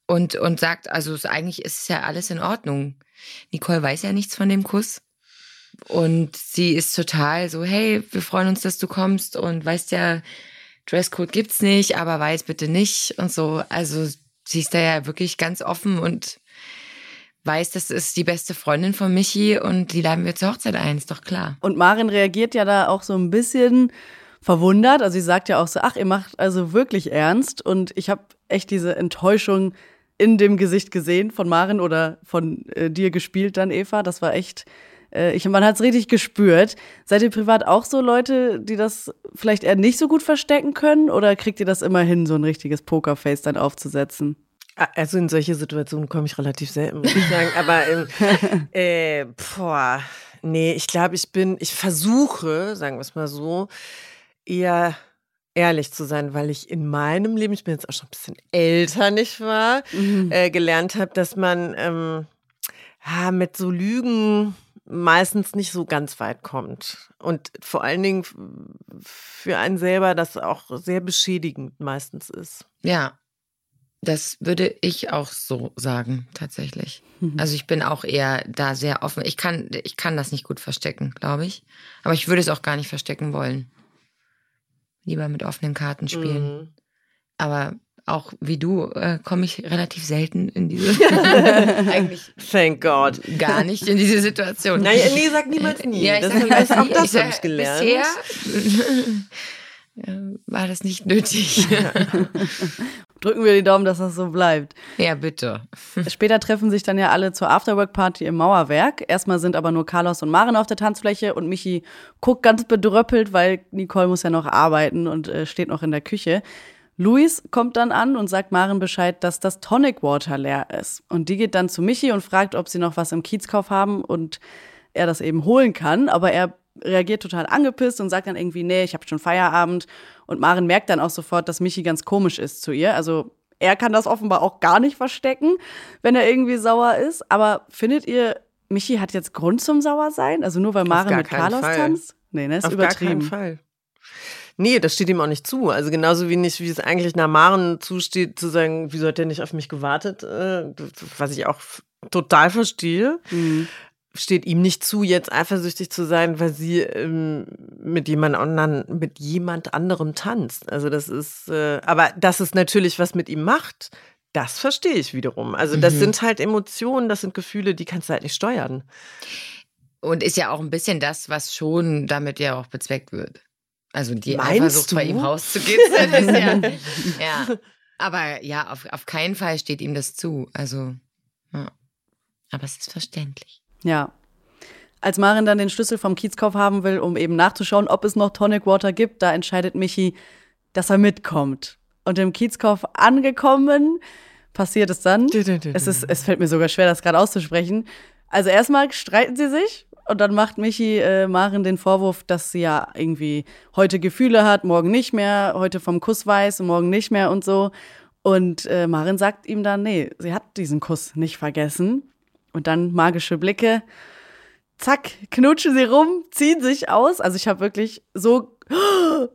und, und sagt, also es, eigentlich ist es ja alles in Ordnung. Nicole weiß ja nichts von dem Kuss. Und sie ist total so, hey, wir freuen uns, dass du kommst und weißt ja, Dresscode gibt's nicht, aber weiß bitte nicht und so. Also sie ist da ja wirklich ganz offen und weiß, das ist die beste Freundin von Michi und die laden wir zur Hochzeit ein, ist doch klar. Und Maren reagiert ja da auch so ein bisschen verwundert. Also sie sagt ja auch so, ach, ihr macht also wirklich ernst. Und ich habe echt diese Enttäuschung in dem Gesicht gesehen von Maren oder von äh, dir gespielt dann, Eva. Das war echt, äh, ich, man hat es richtig gespürt. Seid ihr privat auch so Leute, die das vielleicht eher nicht so gut verstecken können? Oder kriegt ihr das immer hin, so ein richtiges Pokerface dann aufzusetzen? Also in solche Situationen komme ich relativ selten, muss ich sagen. Aber ähm, äh, boah, nee, ich glaube, ich bin, ich versuche, sagen wir es mal so, eher ehrlich zu sein, weil ich in meinem Leben, ich bin jetzt auch schon ein bisschen älter, nicht wahr, äh, gelernt habe, dass man ähm, ja, mit so Lügen meistens nicht so ganz weit kommt. Und vor allen Dingen für einen selber das auch sehr beschädigend meistens ist. Ja, das würde ich auch so sagen, tatsächlich. Also ich bin auch eher da sehr offen. Ich kann, ich kann das nicht gut verstecken, glaube ich. Aber ich würde es auch gar nicht verstecken wollen. Lieber mit offenen Karten spielen. Mhm. Aber auch wie du äh, komme ich relativ selten in diese eigentlich Thank God. gar nicht in diese Situation. Nein, nee, sag niemals nie. Ja, ich das sag niemals auch das Ich sag, ich gelernt. Bisher äh, war das nicht nötig. Drücken wir die Daumen, dass das so bleibt. ja, bitte. Später treffen sich dann ja alle zur Afterwork-Party im Mauerwerk. Erstmal sind aber nur Carlos und Maren auf der Tanzfläche und Michi guckt ganz bedröppelt, weil Nicole muss ja noch arbeiten und äh, steht noch in der Küche. Luis kommt dann an und sagt Maren Bescheid, dass das Tonic Water leer ist. Und die geht dann zu Michi und fragt, ob sie noch was im Kiezkauf haben und er das eben holen kann. Aber er reagiert total angepisst und sagt dann irgendwie, nee, ich habe schon Feierabend. Und Maren merkt dann auch sofort, dass Michi ganz komisch ist zu ihr. Also er kann das offenbar auch gar nicht verstecken, wenn er irgendwie sauer ist. Aber findet ihr, Michi hat jetzt Grund zum Sauersein? Also nur weil Maren gar mit Carlos Fall. tanzt? Nee, ne, ist Auf gar übertrieben. keinen Fall. Nee, das steht ihm auch nicht zu. Also genauso wenig, wie es eigentlich nach Maren zusteht, zu sagen, wieso hat der nicht auf mich gewartet, äh, was ich auch total verstehe, Mhm. Steht ihm nicht zu, jetzt eifersüchtig zu sein, weil sie ähm, mit jemand anderen, mit jemand anderem tanzt. Also das ist, äh, aber dass es natürlich was mit ihm macht, das verstehe ich wiederum. Also das Mhm. sind halt Emotionen, das sind Gefühle, die kannst du halt nicht steuern. Und ist ja auch ein bisschen das, was schon damit ja auch bezweckt wird. Also die Meinst Eifersucht bei ihm rauszukitzeln ist ja, ja. Aber ja, auf, auf keinen Fall steht ihm das zu. Also, ja. Aber es ist verständlich. Ja. Als Maren dann den Schlüssel vom Kiezkauf haben will, um eben nachzuschauen, ob es noch Tonic Water gibt, da entscheidet Michi, dass er mitkommt. Und im Kiezkauf angekommen, passiert es dann. Es, ist, es fällt mir sogar schwer, das gerade auszusprechen. Also erstmal streiten sie sich und dann macht Michi äh, Maren den Vorwurf, dass sie ja irgendwie heute Gefühle hat, morgen nicht mehr, heute vom Kuss weiß und morgen nicht mehr und so. Und äh, Maren sagt ihm dann, nee, sie hat diesen Kuss nicht vergessen. Und dann magische Blicke. Zack, knutschen sie rum, ziehen sich aus. Also ich habe wirklich so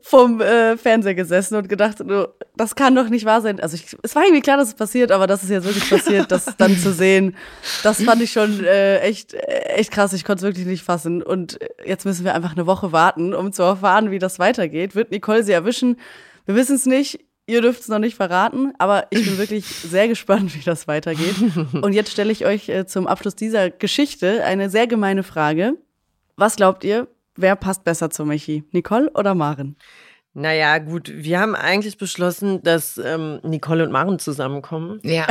vom äh, Fernseher gesessen und gedacht, das kann doch nicht wahr sein. Also ich, es war irgendwie klar, dass es passiert, aber dass es jetzt wirklich passiert, das dann zu sehen, das fand ich schon äh, echt, äh, echt krass. Ich konnte es wirklich nicht fassen. Und jetzt müssen wir einfach eine Woche warten, um zu erfahren, wie das weitergeht. Wird Nicole sie erwischen? Wir wissen es nicht. Ihr dürft es noch nicht verraten, aber ich bin wirklich sehr gespannt, wie das weitergeht. Und jetzt stelle ich euch äh, zum Abschluss dieser Geschichte eine sehr gemeine Frage. Was glaubt ihr, wer passt besser zu Michi? Nicole oder Maren? Naja, gut, wir haben eigentlich beschlossen, dass ähm, Nicole und Maren zusammenkommen. Ja,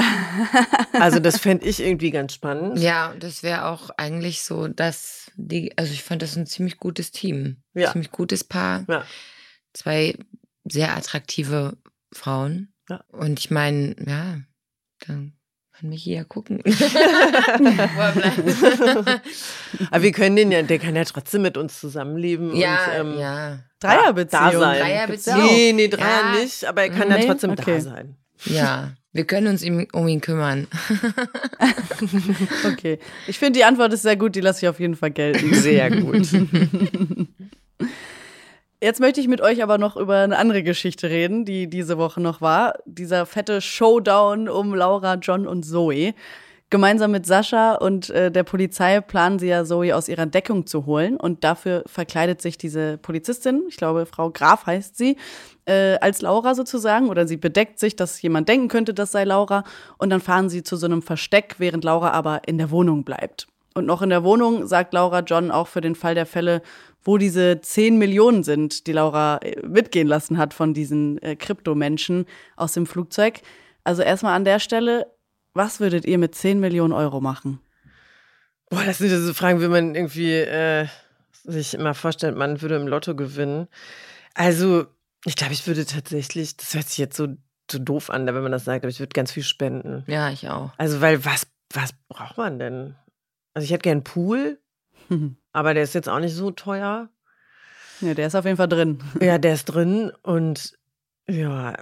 Also das fände ich irgendwie ganz spannend. ja, das wäre auch eigentlich so, dass die, also ich fand das ein ziemlich gutes Team. Ja. Ziemlich gutes Paar. Ja. Zwei sehr attraktive Frauen. Ja. Und ich meine, ja, dann kann mich hier gucken. Er. Aber wir können den ja, der kann ja trotzdem mit uns zusammenleben. ja, und, ähm, ja. Dreierbeziehung. Da sein. Dreierbeziehung. Nee, nee, Dreier Ja. nicht, aber er kann ja Nee? trotzdem Okay. da sein. Ja, wir können uns ihm, um ihn kümmern. Okay. Ich finde, die Antwort ist sehr gut, die lasse ich auf jeden Fall gelten. Sehr gut. Jetzt möchte ich mit euch aber noch über eine andere Geschichte reden, die diese Woche noch war. Dieser fette Showdown um Laura, John und Zoe. Gemeinsam mit Sascha und äh, der Polizei planen sie ja, Zoe aus ihrer Deckung zu holen. Und dafür verkleidet sich diese Polizistin, ich glaube, Frau Graf heißt sie, äh, als Laura sozusagen. Oder sie bedeckt sich, dass jemand denken könnte, das sei Laura. Und dann fahren sie zu so einem Versteck, während Laura aber in der Wohnung bleibt. Und noch in der Wohnung sagt Laura John auch für den Fall der Fälle, wo diese 10 Millionen sind, die Laura äh, mitgehen lassen hat von diesen äh, Kryptomenschen aus dem Flugzeug. Also erstmal an der Stelle, was würdet ihr mit 10 Millionen Euro machen? Boah, das sind ja so Fragen, wie man irgendwie äh, sich immer vorstellt, man würde im Lotto gewinnen. Also, ich glaube, ich würde tatsächlich, das hört sich jetzt so, so doof an, wenn man das sagt, aber ich würde ganz viel spenden. Ja, ich auch. Also, weil was, was braucht man denn? Also, ich hätte gern einen Pool, aber der ist jetzt auch nicht so teuer. ja, der ist auf jeden Fall drin. Ja, der ist drin und ja,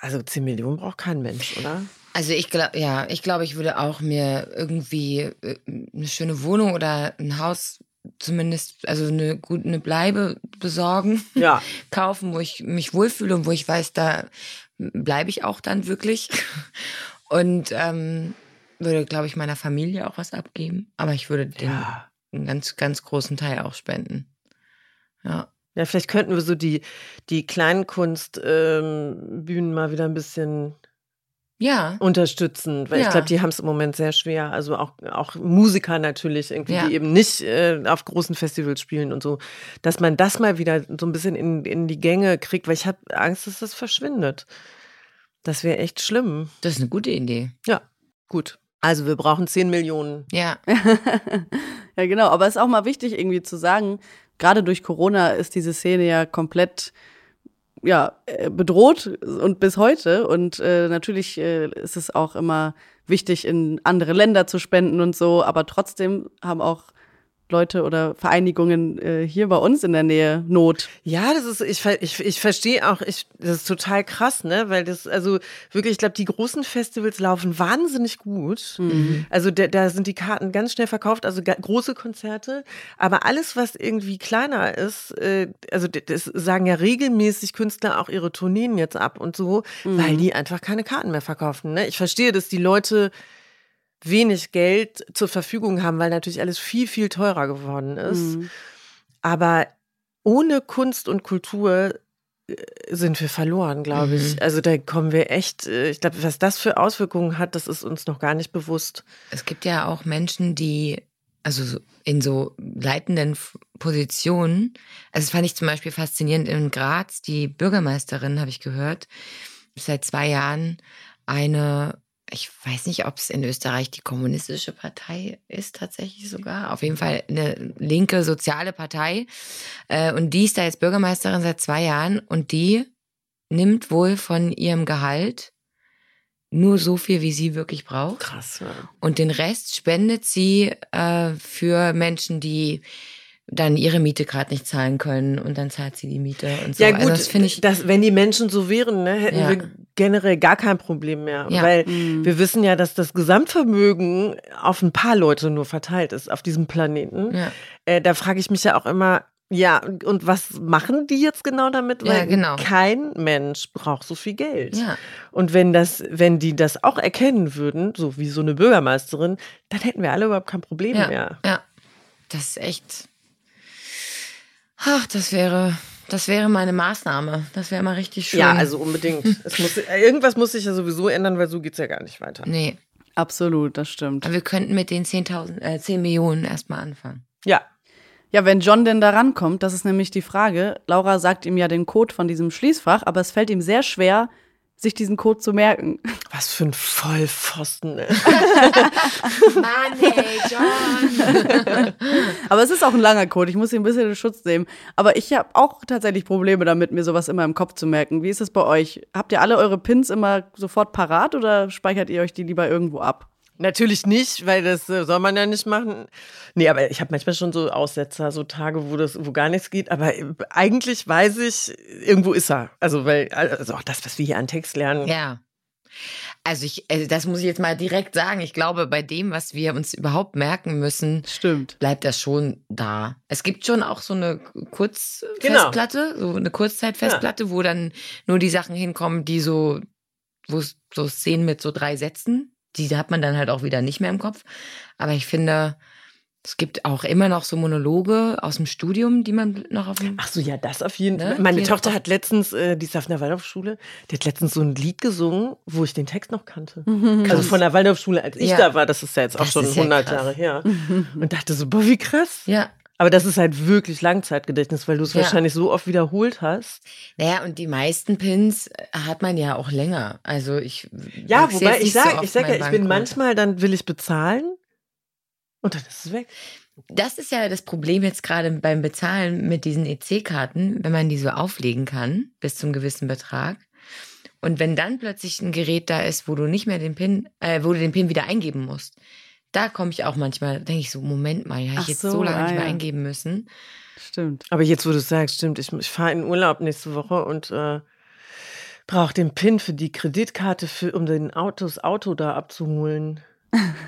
also 10 Millionen braucht kein Mensch, oder? Also ich glaube, ja, ich glaube, ich würde auch mir irgendwie äh, eine schöne Wohnung oder ein Haus zumindest, also eine gute eine Bleibe besorgen, Ja. kaufen, wo ich mich wohlfühle und wo ich weiß, da bleibe ich auch dann wirklich. Und ähm, würde, glaube ich, meiner Familie auch was abgeben. Aber ich würde den Ja. einen ganz, ganz großen Teil auch spenden. Ja. Ja, vielleicht könnten wir so die, die Kleinkunstbühnen ähm, mal wieder ein bisschen Ja. unterstützen, weil ich Ja. glaube, die haben es im Moment sehr schwer. Also auch, auch Musiker natürlich, irgendwie, Ja. die eben nicht äh, auf großen Festivals spielen und so, dass man das mal wieder so ein bisschen in, in die Gänge kriegt, weil ich habe Angst, dass das verschwindet. Das wäre echt schlimm. Das ist eine gute Idee. Ja, gut. Also wir brauchen 10 Millionen. Ja. ja, genau. Aber es ist auch mal wichtig, irgendwie zu sagen, gerade durch Corona ist diese Szene ja komplett ja, äh, bedroht und bis heute. Und äh, natürlich äh, ist es auch immer wichtig, in andere Länder zu spenden und so. Aber trotzdem haben auch Leute oder Vereinigungen äh, hier bei uns in der Nähe Not. Ja, das ist, ich, ich, ich verstehe auch, ich, das ist total krass, ne? Weil das, also wirklich, ich glaube, die großen Festivals laufen wahnsinnig gut. Also da, da sind die Karten ganz schnell verkauft, also große Konzerte. Aber alles, was irgendwie kleiner ist, äh, also das sagen ja regelmäßig Künstler auch ihre Tourneen jetzt ab und so, weil die einfach keine Karten mehr verkaufen. Ne? Ich verstehe, dass die Leute wenig Geld zur Verfügung haben, weil natürlich alles viel, viel teurer geworden ist. Mhm. Aber ohne Kunst und Kultur äh, sind wir verloren, glaube ich. Mhm. Also da kommen wir echt, äh, ich glaube, was das für Auswirkungen hat, das ist uns noch gar nicht bewusst. Es gibt ja auch Menschen, die, also so- in so leitenden Positionen, also das fand ich zum Beispiel faszinierend in Graz, die Bürgermeisterin, habe ich gehört, seit zwei Jahren eine, ich weiß nicht, ob es in Österreich die kommunistische Partei ist, tatsächlich sogar, auf jeden Fall eine linke soziale Partei. Äh, Und die ist da jetzt Bürgermeisterin seit zwei Jahren und die nimmt wohl von ihrem Gehalt nur so viel, wie sie wirklich braucht. Krass. Ja. Und den Rest spendet sie äh, für Menschen, die dann ihre Miete gerade nicht zahlen können und dann zahlt sie die Miete und so. Ja gut, also das finde ich. dass, wenn die Menschen so wären, ne, hätten Ja. wir generell gar kein Problem mehr. Ja. Weil Mhm. wir wissen ja, dass das Gesamtvermögen auf ein paar Leute nur verteilt ist auf diesem Planeten. ja, Äh, da frage ich mich ja auch immer, ja, und was machen die jetzt genau damit? Ja, Weil genau. kein Mensch braucht so viel Geld. ja, Und wenn das, wenn die das auch erkennen würden, so wie so eine Bürgermeisterin, dann hätten wir alle überhaupt kein Problem ja, mehr. ja. Das ist echt. Ach, das wäre, das wäre meine Maßnahme. Das wäre mal richtig schön. Ja, also unbedingt. es muss, äh, irgendwas muss sich ja sowieso ändern, weil so geht's ja gar nicht weiter. Nee, Absolut, das stimmt. aber wir könnten mit den 10.000, äh, 10 Millionen erstmal anfangen. Ja. Ja, wenn John denn da rankommt, das ist nämlich die Frage. Laura sagt ihm ja den Code von diesem Schließfach, aber es fällt ihm sehr schwer, sich diesen Code zu merken. Was für ein Vollpfosten. Ne? Mann, ey, John. Aber es ist auch ein langer Code. Ich muss hier ein bisschen in Schutz nehmen. Aber ich habe auch tatsächlich Probleme damit, mir sowas immer im Kopf zu merken. Wie ist es bei euch? Habt ihr alle eure Pins immer sofort parat oder speichert ihr euch die lieber irgendwo ab? Natürlich nicht, weil das äh, soll man ja nicht machen. Nee, aber ich habe manchmal schon so Aussetzer, so Tage, wo das, wo gar nichts geht. Aber äh, eigentlich weiß ich, irgendwo ist er. Also, weil, also auch das, was wir hier an Text lernen. Ja. Also ich, also das muss ich jetzt mal direkt sagen. Ich glaube, bei dem, was wir uns überhaupt merken müssen, Stimmt. bleibt das schon da. Es gibt schon auch so eine Kurzfestplatte, so eine Kurzzeitfestplatte, wo dann nur die Sachen hinkommen, die so, wo so Szenen mit so drei Sätzen, die hat man dann halt auch wieder nicht mehr im Kopf. Aber ich finde, es gibt auch immer noch so Monologe aus dem Studium, die man noch auf dem. Ach so, ja, das auf jeden Fall. Ne? Meine Tochter hat letztens, äh, die ist auf einer Waldorfschule, die hat letztens so ein Lied gesungen, wo ich den Text noch kannte. Also von der Waldorfschule, als ich Ja. da war, das ist ja jetzt auch Das schon ist ja 100 krass. Jahre her. Und dachte so, boah, wie krass. Ja. Aber das ist halt wirklich Langzeitgedächtnis, weil du es Ja. wahrscheinlich so oft wiederholt hast. Naja, und die meisten Pins äh, hat man ja auch länger. Also ich. Ja, wobei ich so sage, oft ich sage ja, ich bin manchmal, dann will ich bezahlen und dann ist es weg. Das ist ja das Problem jetzt gerade beim Bezahlen mit diesen EC-Karten, wenn man die so auflegen kann bis zum gewissen Betrag. Und wenn dann plötzlich ein Gerät da ist, wo du nicht mehr den PIN, äh, wo du den PIN wieder eingeben musst, da komme ich auch manchmal, denke ich so, Moment mal, habe ich jetzt so, so, lange ah, nicht mehr ja. eingeben müssen. Stimmt. Aber jetzt, wo du sagst, stimmt, ich, ich fahre in Urlaub nächste Woche und äh, brauche den PIN für die Kreditkarte, für, um den Auto, das Auto da abzuholen.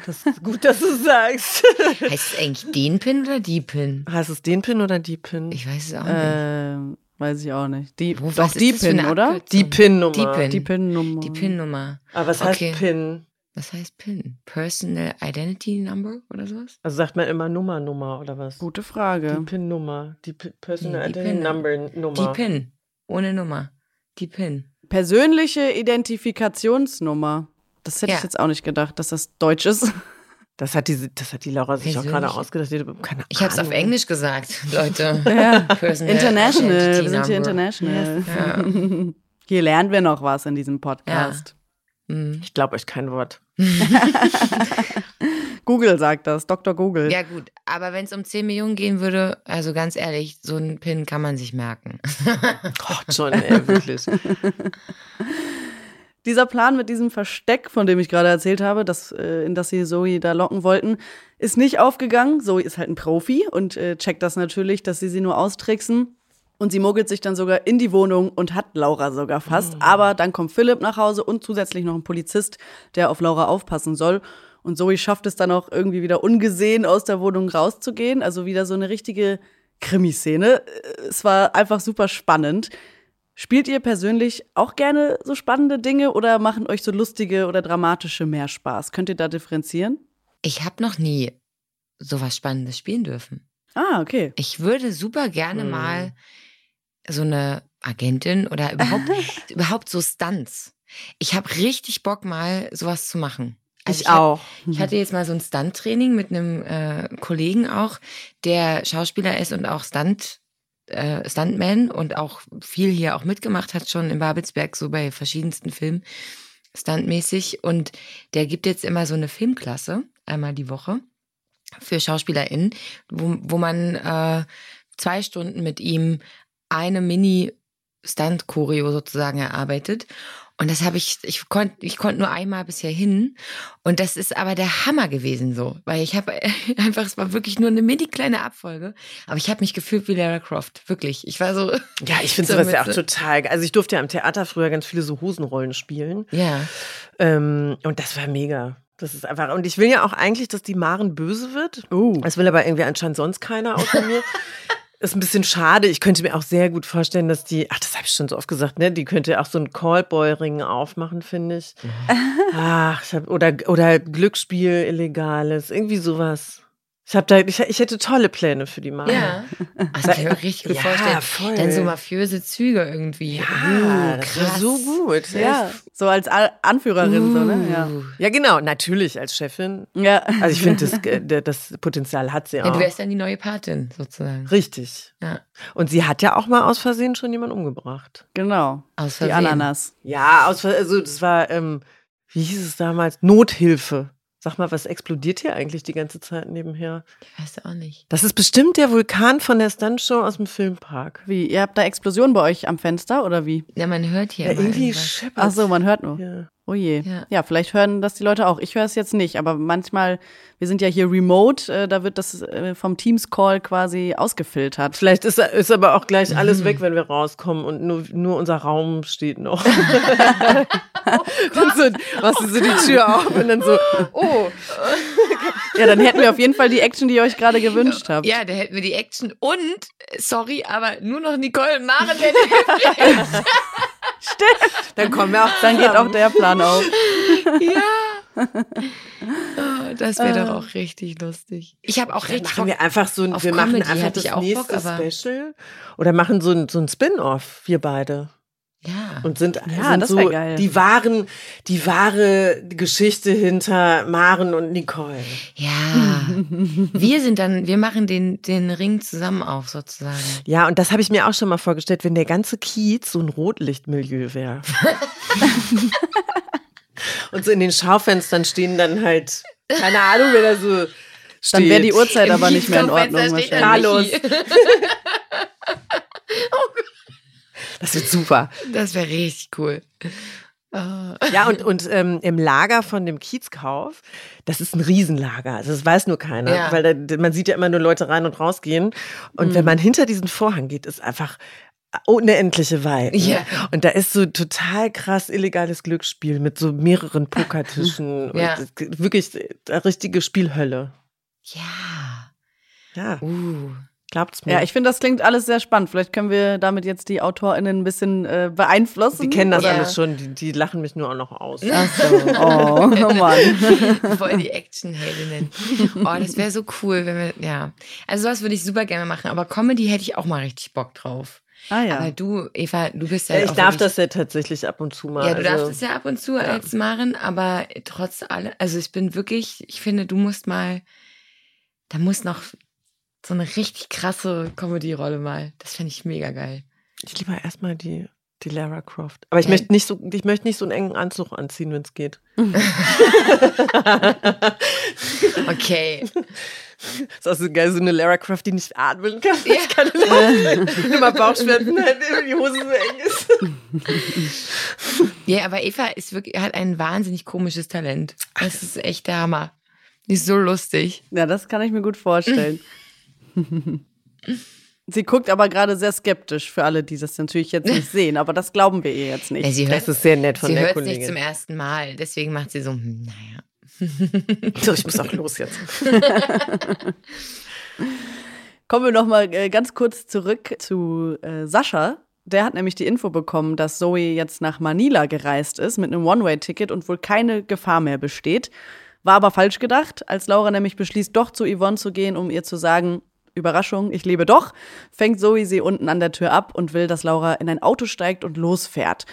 Das ist gut, dass du sagst. Heißt es eigentlich den PIN oder die PIN? Heißt es den PIN oder die PIN? Ich weiß es auch nicht. Ähm, weiß ich auch nicht. Die, Wo- doch, die PIN, oder? Die PIN-Nummer. Die PIN. Die PIN-Nummer. Die PIN-Nummer. Aber was Okay. heißt PIN? Was heißt PIN? Personal Identity Number oder sowas? Also sagt man immer Nummer, Nummer oder was? Gute Die Frage. PIN-Nummer. Die P Personal Nee, die Identity PIN. Number Nummer. Die PIN. Ohne Nummer. Die PIN. Persönliche Identifikationsnummer. Das hätte Ja. ich jetzt auch nicht gedacht, dass das Deutsch ist. Das hat die, das hat die Laura sich auch gerade ausgedacht. Die Ich habe es auf. Englisch gesagt, Leute. Ja. Personal International. Wir sind hier international. Ja. Hier lernen wir noch was in diesem Podcast. Hm. Ich glaube euch kein Wort. Google sagt das, Dr. Google. Ja gut, aber wenn es um 10 Millionen gehen würde, also ganz ehrlich, so ein PIN kann man sich merken. Oh, John, ey, wirklich. Dieser Plan mit diesem Versteck, von dem ich gerade erzählt habe, das, äh, in das sie Zoe da locken wollten, ist nicht aufgegangen. Zoe ist halt ein Profi und äh, checkt das natürlich, dass sie sie nur austricksen. Und sie mogelt sich dann sogar in die Wohnung und hat Laura sogar fast. Aber dann kommt Philipp nach Hause und zusätzlich noch ein Polizist, der auf Laura aufpassen soll. Und Zoe schafft es dann auch irgendwie wieder ungesehen aus der Wohnung rauszugehen. Also wieder so eine richtige Krimiszene. Es war einfach super spannend. Spielt ihr persönlich auch gerne so spannende Dinge oder machen euch so lustige oder dramatische mehr Spaß? Könnt ihr da differenzieren? Ich habe noch nie sowas Spannendes spielen dürfen. Ah, okay. Ich würde super gerne Hm. mal so eine Agentin oder überhaupt, überhaupt so Stunts. Ich habe richtig Bock, mal sowas zu machen. Also ich hab- auch. Ich hatte jetzt mal so ein Stunt-Training mit einem äh, Kollegen auch, der Schauspieler ist und auch Stunt, äh, Stuntman und auch viel hier auch mitgemacht hat, schon in Babelsberg, so bei verschiedensten Filmen, stuntmäßig. Und der gibt jetzt immer so eine Filmklasse, einmal die Woche, für SchauspielerInnen, wo, wo man äh, zwei Stunden mit ihm eine Mini-Stunt-Choreo sozusagen erarbeitet. Und das habe ich, ich konnte ich konnte nur einmal bisher hin. Und das ist aber der Hammer gewesen so. Weil ich habe einfach, es war wirklich nur eine mini kleine Abfolge. Aber ich habe mich gefühlt wie Lara Croft. Wirklich. Ich war so, Ja, ich finde So sowas ja auch total. Also ich durfte ja im Theater früher ganz viele so Hosenrollen spielen. ja. Ähm, und das war mega. Das ist einfach. Und ich will ja auch eigentlich, dass die Maren böse wird. Uh. Das will aber irgendwie anscheinend sonst keiner außer mir. Ist ein bisschen schade. Ich könnte mir auch sehr gut vorstellen, dass die, ach, das habe ich schon so oft gesagt, ne? Die könnte auch so einen Callboy-Ring aufmachen, finde ich. Ach, ich hab, oder, oder Glücksspiel, Illegales, irgendwie sowas. Ich, hab da, ich, ich hätte tolle Pläne für die Mara. Ja. Also, ich kann mir richtig gut Ja, vorstellen. voll. Dann so mafiöse Züge irgendwie. Ja, uh, krass. so gut. Ja, so als Anführerin, so, ne? Ja. Ja, genau, natürlich als Chefin. ja. Also ich finde, das, das Potenzial hat sie Ja, auch. du wärst dann die neue Patin, sozusagen. Richtig. Ja. Und sie hat ja auch mal aus Versehen schon jemanden umgebracht. Genau. Aus Die Versehen. Ananas. Ja, aus Versehen, also das war, ähm, wie hieß es damals? Nothilfe. Sag mal, was explodiert hier eigentlich die ganze Zeit nebenher? Ich weiß auch nicht. Das ist bestimmt der Vulkan von der Stuntshow aus dem Filmpark. Wie, ihr habt da Explosionen bei euch am Fenster oder wie? Ja, man hört hier Ja, irgendwie scheppert. Ach so, man hört nur. Ja. Oh je. Ja. Ja. vielleicht hören das die Leute auch. Ich höre es jetzt nicht, aber manchmal, wir sind ja hier remote, äh, da wird das äh, vom Teams-Call quasi ausgefiltert. Vielleicht ist, ist aber auch gleich Mhm. alles weg, wenn wir rauskommen und nur, nur unser Raum steht noch. Oh dann so, machst du so die Tür auf und dann so, oh. Ja, dann hätten wir auf jeden Fall die Action, die ihr euch gerade gewünscht habt. Ja, da hätten wir die Action und, äh, sorry, aber nur noch Nicole und Maren übrig. Dann kommen wir auch Dann geht auch der Plan auf. ja. Oh, das wäre doch auch richtig lustig. Ich habe auch richtig machen wir einfach so ein, wir machen einfach das nächste Bock, Special oder machen so ein, so ein Spin-off, wir beide. Ja. Und sind, Ja, sind das so geil. die wahren, die wahre Geschichte hinter Maren und Nicole. Ja. Wir sind dann, wir machen den, den Ring zusammen auf, sozusagen. Ja, und das habe ich mir auch schon mal vorgestellt, wenn der ganze Kiez so ein Rotlichtmilieu wäre. und so in den Schaufenstern stehen dann halt, keine Ahnung, wer da so steht. Dann wäre die Uhrzeit aber nicht mehr in Ordnung wahrscheinlich. dann Carlos. Michi. Das wird super. Das wäre richtig cool. Oh. Ja, und, und ähm, im Lager von dem Kiezkauf, das ist ein Riesenlager. Also das weiß nur keiner, Ja. weil da, man sieht ja immer nur Leute rein und rausgehen. Und wenn man hinter diesen Vorhang geht, ist einfach unendliche Weite. Ja. Und da ist so total krass illegales Glücksspiel mit so mehreren Pokertischen. Ja. Wirklich eine richtige Spielhölle. Ja. Ja, Uh. Glaubt's mir. Ja, ich finde, das klingt alles sehr spannend. Vielleicht können wir damit jetzt die AutorInnen ein bisschen äh, beeinflussen. die kennen das Ja. alles schon, die, die lachen mich nur auch noch aus. Ach so. Oh, oh Mann. Voll die Actionheldinnen. Oh, das wäre so cool, wenn wir, ja. Also sowas würde ich super gerne machen, aber Comedy hätte ich auch mal richtig Bock drauf. Ah ja. Aber du, Eva, du bist ja Ja, ich auch darf wirklich- das ja tatsächlich ab und zu mal. Ja, du darfst also- es ja ab und zu als Maren, aber trotz allem, also ich bin wirklich, ich finde, du musst mal, da muss noch so eine richtig krasse Comedy-Rolle mal. Das fände ich mega geil. Ich liebe erstmal die, die Lara Croft. Aber ich Ja. möchte nicht so, ich möchte nicht so einen engen Anzug anziehen, wenn es geht. Okay. ist auch so geil, so eine Lara Croft, die nicht atmen kann. Ja. Ich kann nicht immer Bauchschmerzen wenn die Hose so eng ist. Ja, aber Eva ist wirklich, hat ein wahnsinnig komisches Talent. Das ist echt der Hammer. Die ist so lustig. Ja, das kann ich mir gut vorstellen. Sie guckt aber gerade sehr skeptisch für alle, die das natürlich jetzt nicht sehen, aber das glauben wir ihr jetzt Ja, nicht. sie hört Das ist sehr nett von sie der hört es nicht Kollegin. zum ersten Mal. Deswegen macht sie so, hm, naja. So, ich muss auch los jetzt. Kommen wir noch mal äh, ganz kurz zurück zu äh, Sascha. Der hat nämlich die Info bekommen, dass Zoe jetzt nach Manila gereist ist mit einem One-Way-Ticket und wohl keine Gefahr mehr besteht. War aber falsch gedacht, als Laura nämlich beschließt, doch zu Yvonne zu gehen, um ihr zu sagen, Überraschung, ich lebe doch, fängt Zoe sie unten an der Tür ab und will, dass Laura in ein Auto steigt und losfährt.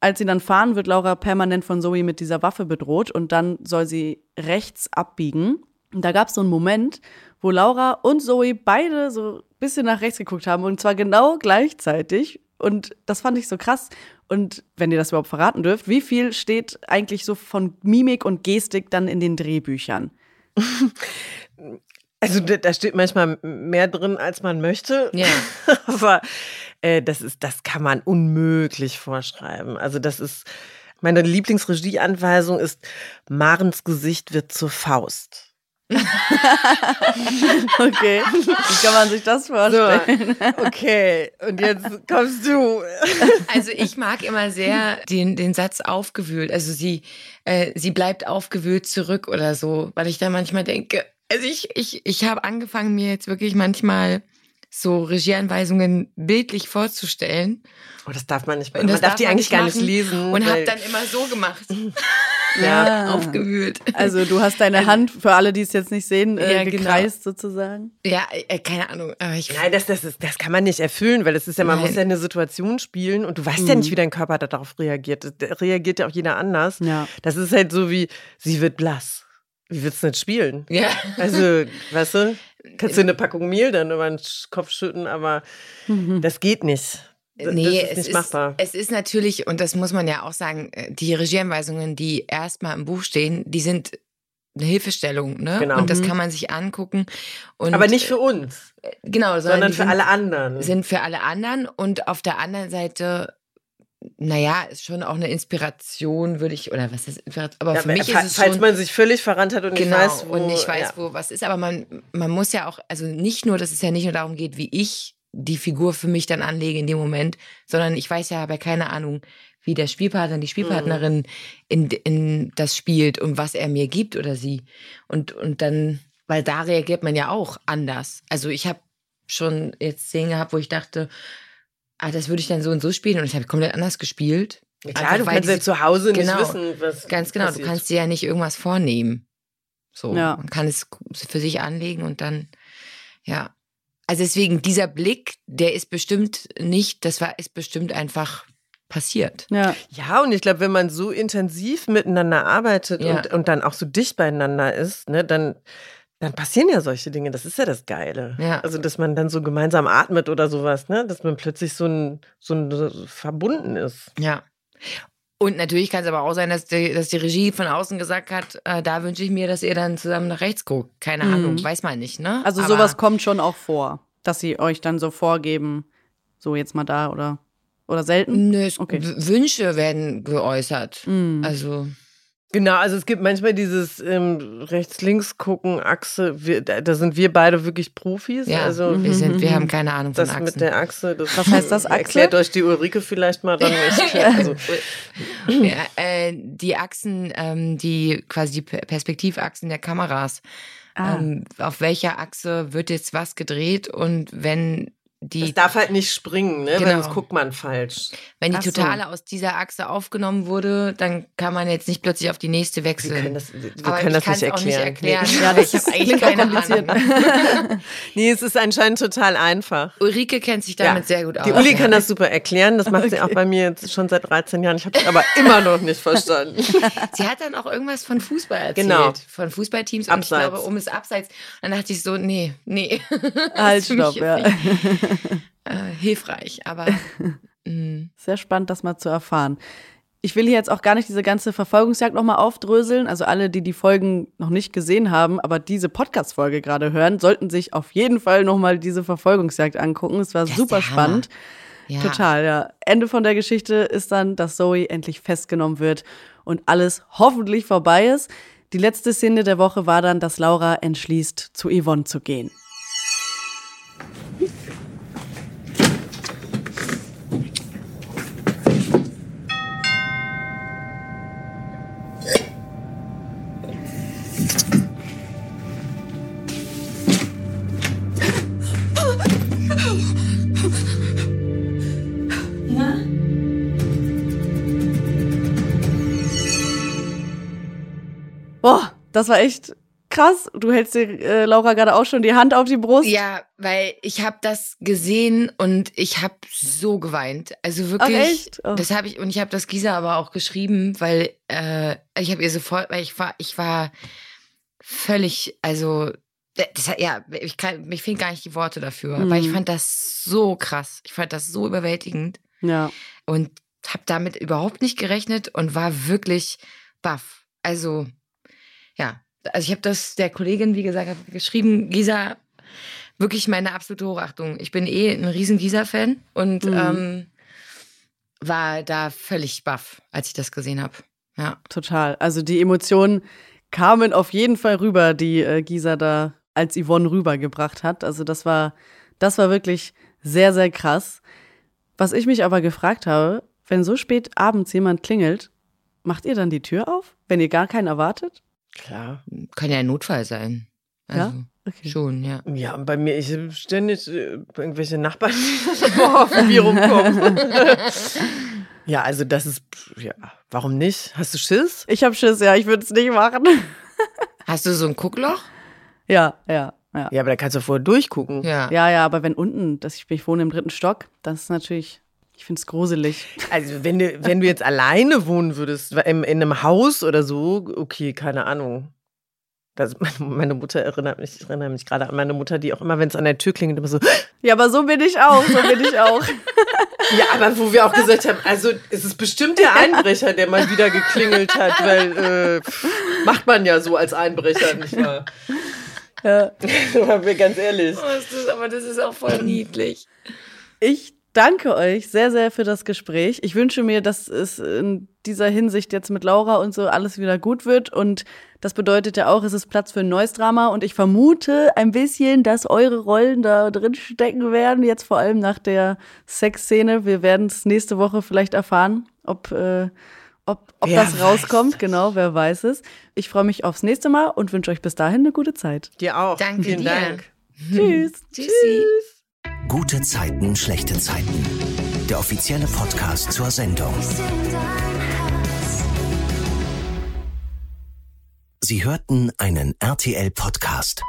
Als sie dann fahren, wird Laura permanent von Zoe mit dieser Waffe bedroht und dann soll sie rechts abbiegen. Und da gab es so einen Moment, wo Laura und Zoe beide so ein bisschen nach rechts geguckt haben und zwar genau gleichzeitig. Und das fand ich so krass. Und wenn ihr das überhaupt verraten dürft, wie viel steht eigentlich so von Mimik und Gestik dann in den Drehbüchern? Also da, da steht manchmal mehr drin, als man möchte. Ja. Aber äh, das ist, das kann man unmöglich vorschreiben. Also das ist meine Lieblingsregieanweisung ist: Marens Gesicht wird zur Faust. Okay, wie kann man sich das vorstellen? So, okay. Und jetzt kommst du. Also ich mag immer sehr den, den Satz aufgewühlt. Also sie, äh, sie bleibt aufgewühlt zurück oder so, weil ich da manchmal denke, also ich, ich, ich habe angefangen, mir jetzt wirklich manchmal so Regieanweisungen bildlich vorzustellen Oh, das darf man nicht. Und Man das darf, darf die eigentlich gar nicht lesen. und habe dann immer so gemacht. Ja. aufgewühlt. Also du hast deine Hand, für alle, die es jetzt nicht sehen, äh, Ja, genau. gekreist sozusagen. Ja, äh, keine Ahnung. Aber ich, Nein, das, das, ist, das kann man nicht erfüllen, weil das ist ja, man Nein. muss ja eine Situation spielen und du weißt ja nicht, wie dein Körper darauf reagiert. Da reagiert ja auch jeder anders. Ja. Das ist halt so wie, sie wird blass. Wie willst du nicht spielen? ja. Also, weißt du, kannst du eine Packung Mehl dann über den Kopf schütten, aber das geht nicht. D- Nee, das ist es nicht machbar. es ist natürlich, und das muss man ja auch sagen, äh, die Regieanweisungen, die erstmal im Buch stehen, die sind eine Hilfestellung, ne? Genau. Und das Mhm. kann man sich angucken. Und, aber nicht für uns, äh, genau, sondern die für sind, alle anderen. sind für alle anderen. Und auf der anderen Seite, naja, ist schon auch eine Inspiration, würde ich, oder was ist Inspiration? Aber Ja, für mich fa- ist es falls schon. man sich völlig verrannt hat und Genau, nicht weiß, wo, und ich weiß, ja. wo was ist, aber man, man muss ja auch, also nicht nur, dass es ja nicht nur darum geht, wie ich die Figur für mich dann anlege in dem Moment, sondern ich weiß ja, habe ja keine Ahnung, wie der Spielpartner, die Spielpartnerin Mhm. in, in das spielt und was er mir gibt oder sie. Und, und dann, weil da reagiert man ja auch anders. Also ich habe schon jetzt Szenen gehabt, wo ich dachte, ah, das würde ich dann so und so spielen und ich habe komplett anders gespielt. Ja, klar, Einfach du kannst ja zu Hause Genau. nicht wissen, was Ganz genau, passiert. du kannst dir ja nicht irgendwas vornehmen. So, Ja. man kann es für sich anlegen und dann, ja. Also deswegen, dieser Blick, der ist bestimmt nicht, das war, ist bestimmt einfach passiert. Ja. Ja, und ich glaube, wenn man so intensiv miteinander arbeitet Ja. und, und dann auch so dicht beieinander ist, ne, dann, dann passieren ja solche Dinge. Das ist ja das Geile. Ja. Also, dass man dann so gemeinsam atmet oder sowas, ne? Dass man plötzlich so ein, so ein so verbunden ist. Ja. Und natürlich kann es aber auch sein, dass die, dass die Regie von außen gesagt hat, äh, da wünsche ich mir, dass ihr dann zusammen nach rechts guckt. Keine Mhm. Ahnung, weiß man nicht, ne? Also Aber- sowas kommt schon auch vor, dass sie euch dann so vorgeben, so jetzt mal da oder oder selten. Nö, es- Okay. Wünsche werden geäußert. Mhm. Also, Genau, also es gibt manchmal dieses ähm, Rechts-Links-Gucken, Achse. Wir, da, da sind wir beide wirklich Profis. ja, Also wir, sind, wir Mhm. haben keine Ahnung von das Achsen. mit der Achse. Das Was heißt das, Achse? Erklärt euch die Ulrike vielleicht mal dann. Ich, also, ja, äh, die Achsen, ähm, die quasi die Per- Perspektivachsen der Kameras. Ah. Ähm, auf welcher Achse wird jetzt was gedreht und wenn die, das darf halt nicht springen, ne? Weil Genau. sonst guckt man falsch. wenn die Ach so. Totale aus dieser Achse aufgenommen wurde, dann kann man jetzt nicht plötzlich auf die nächste Wir wechseln. können das, wir Aber können ich das nicht auch nicht erklären. erklären. Ja, das ich habe eigentlich keine kompliziert. Ahnung. Nee, es ist anscheinend total einfach. Ulrike kennt sich damit sehr gut aus. Die Uli ja. kann das super erklären. Das macht sie auch bei mir jetzt schon seit 13 Jahren. Ich habe es aber immer noch nicht verstanden. Sie hat dann auch irgendwas von Fußball erzählt. Genau. Von Fußballteams. Und Abseits. ich glaube, um es abseits. Dann dachte ich so, nee, nee. Halt, stopp, ja. äh, hilfreich. Aber mh, Sehr spannend, das mal zu erfahren. Ich will hier jetzt auch gar nicht diese ganze Verfolgungsjagd nochmal aufdröseln. Also alle, die die Folgen noch nicht gesehen haben, aber diese Podcast-Folge gerade hören, sollten sich auf jeden Fall nochmal diese Verfolgungsjagd angucken. Es war Das super spannend. ja. Total, ja. Ende von der Geschichte ist dann, dass Zoe endlich festgenommen wird und alles hoffentlich vorbei ist. Die letzte Szene der Woche war dann, dass Laura entschließt, zu Yvonne zu gehen. Das war echt krass. Du hältst dir, äh, Laura, gerade auch schon die Hand auf die Brust. Ja, weil ich habe das gesehen und ich habe so geweint. Also wirklich. Ach, echt? Oh. Das habe ich und ich habe das Gisa aber auch geschrieben, weil äh, ich habe ihr sofort, weil ich war, ich war völlig, also das, hat- ja, ich kann, mich fehlen gar nicht die Worte dafür, Mhm. weil ich fand das so krass, ich fand das so überwältigend Ja. und habe damit überhaupt nicht gerechnet und war wirklich baff. Also ja, also ich habe das der Kollegin, wie gesagt, geschrieben, Gisa, wirklich meine absolute Hochachtung. Ich bin eh ein riesen Gisa-Fan und Mhm. ähm, war da völlig baff, als ich das gesehen habe. Ja. Total. Also die Emotionen kamen auf jeden Fall rüber, die äh, Gisa da als Yvonne rübergebracht hat. Also das war, das war wirklich sehr, sehr krass. Was ich mich aber gefragt habe, wenn so spät abends jemand klingelt, macht ihr dann die Tür auf, wenn ihr gar keinen erwartet? Klar. Kann ja ein Notfall sein. Also, Ja? Okay. Schon, ja. Ja, bei mir, ich ständig äh, irgendwelche Nachbarn, die auf mich rumkommen. Ja, also das ist, ja, warum nicht? Hast du Schiss? Ich habe Schiss, ja, ich würde es nicht machen. Hast du so ein Guckloch? Ja, ja, ja. Ja, aber da kannst du vorher durchgucken. Ja. Ja, ja, aber wenn unten, das, ich, ich wohne im dritten Stock, das ist natürlich, ich finde es gruselig. Also wenn du, wenn du jetzt alleine wohnen würdest, in, in einem Haus oder so, okay, keine Ahnung. Das, meine Mutter erinnert mich, ich erinnere mich gerade an meine Mutter, die auch immer, wenn es an der Tür klingelt, immer so, Ja, aber so bin ich auch, so bin ich auch. ja, aber wo wir auch gesagt haben, also es ist bestimmt der Einbrecher, der mal wieder geklingelt hat, weil äh, macht man ja so als Einbrecher, nicht wahr? Ja. Waren wir ganz ehrlich. Oh, ist das, aber das ist auch voll niedlich. Ich danke euch sehr, sehr für das Gespräch. Ich wünsche mir, dass es in dieser Hinsicht jetzt mit Laura und so alles wieder gut wird. Und das bedeutet ja auch, es ist Platz für ein neues Drama. Und ich vermute ein bisschen, dass eure Rollen da drin stecken werden, jetzt vor allem nach der Sexszene. Wir werden es nächste Woche vielleicht erfahren, ob, äh, ob, ob das rauskommt. Genau, wer weiß es. Ich freue mich aufs nächste Mal und wünsche euch bis dahin eine gute Zeit. Dir auch. Danke Vielen dir. Dank. Tschüss. Tschüssi. Gute Zeiten, schlechte Zeiten. Der offizielle Podcast zur Sendung. Sie hörten einen RTL-Podcast.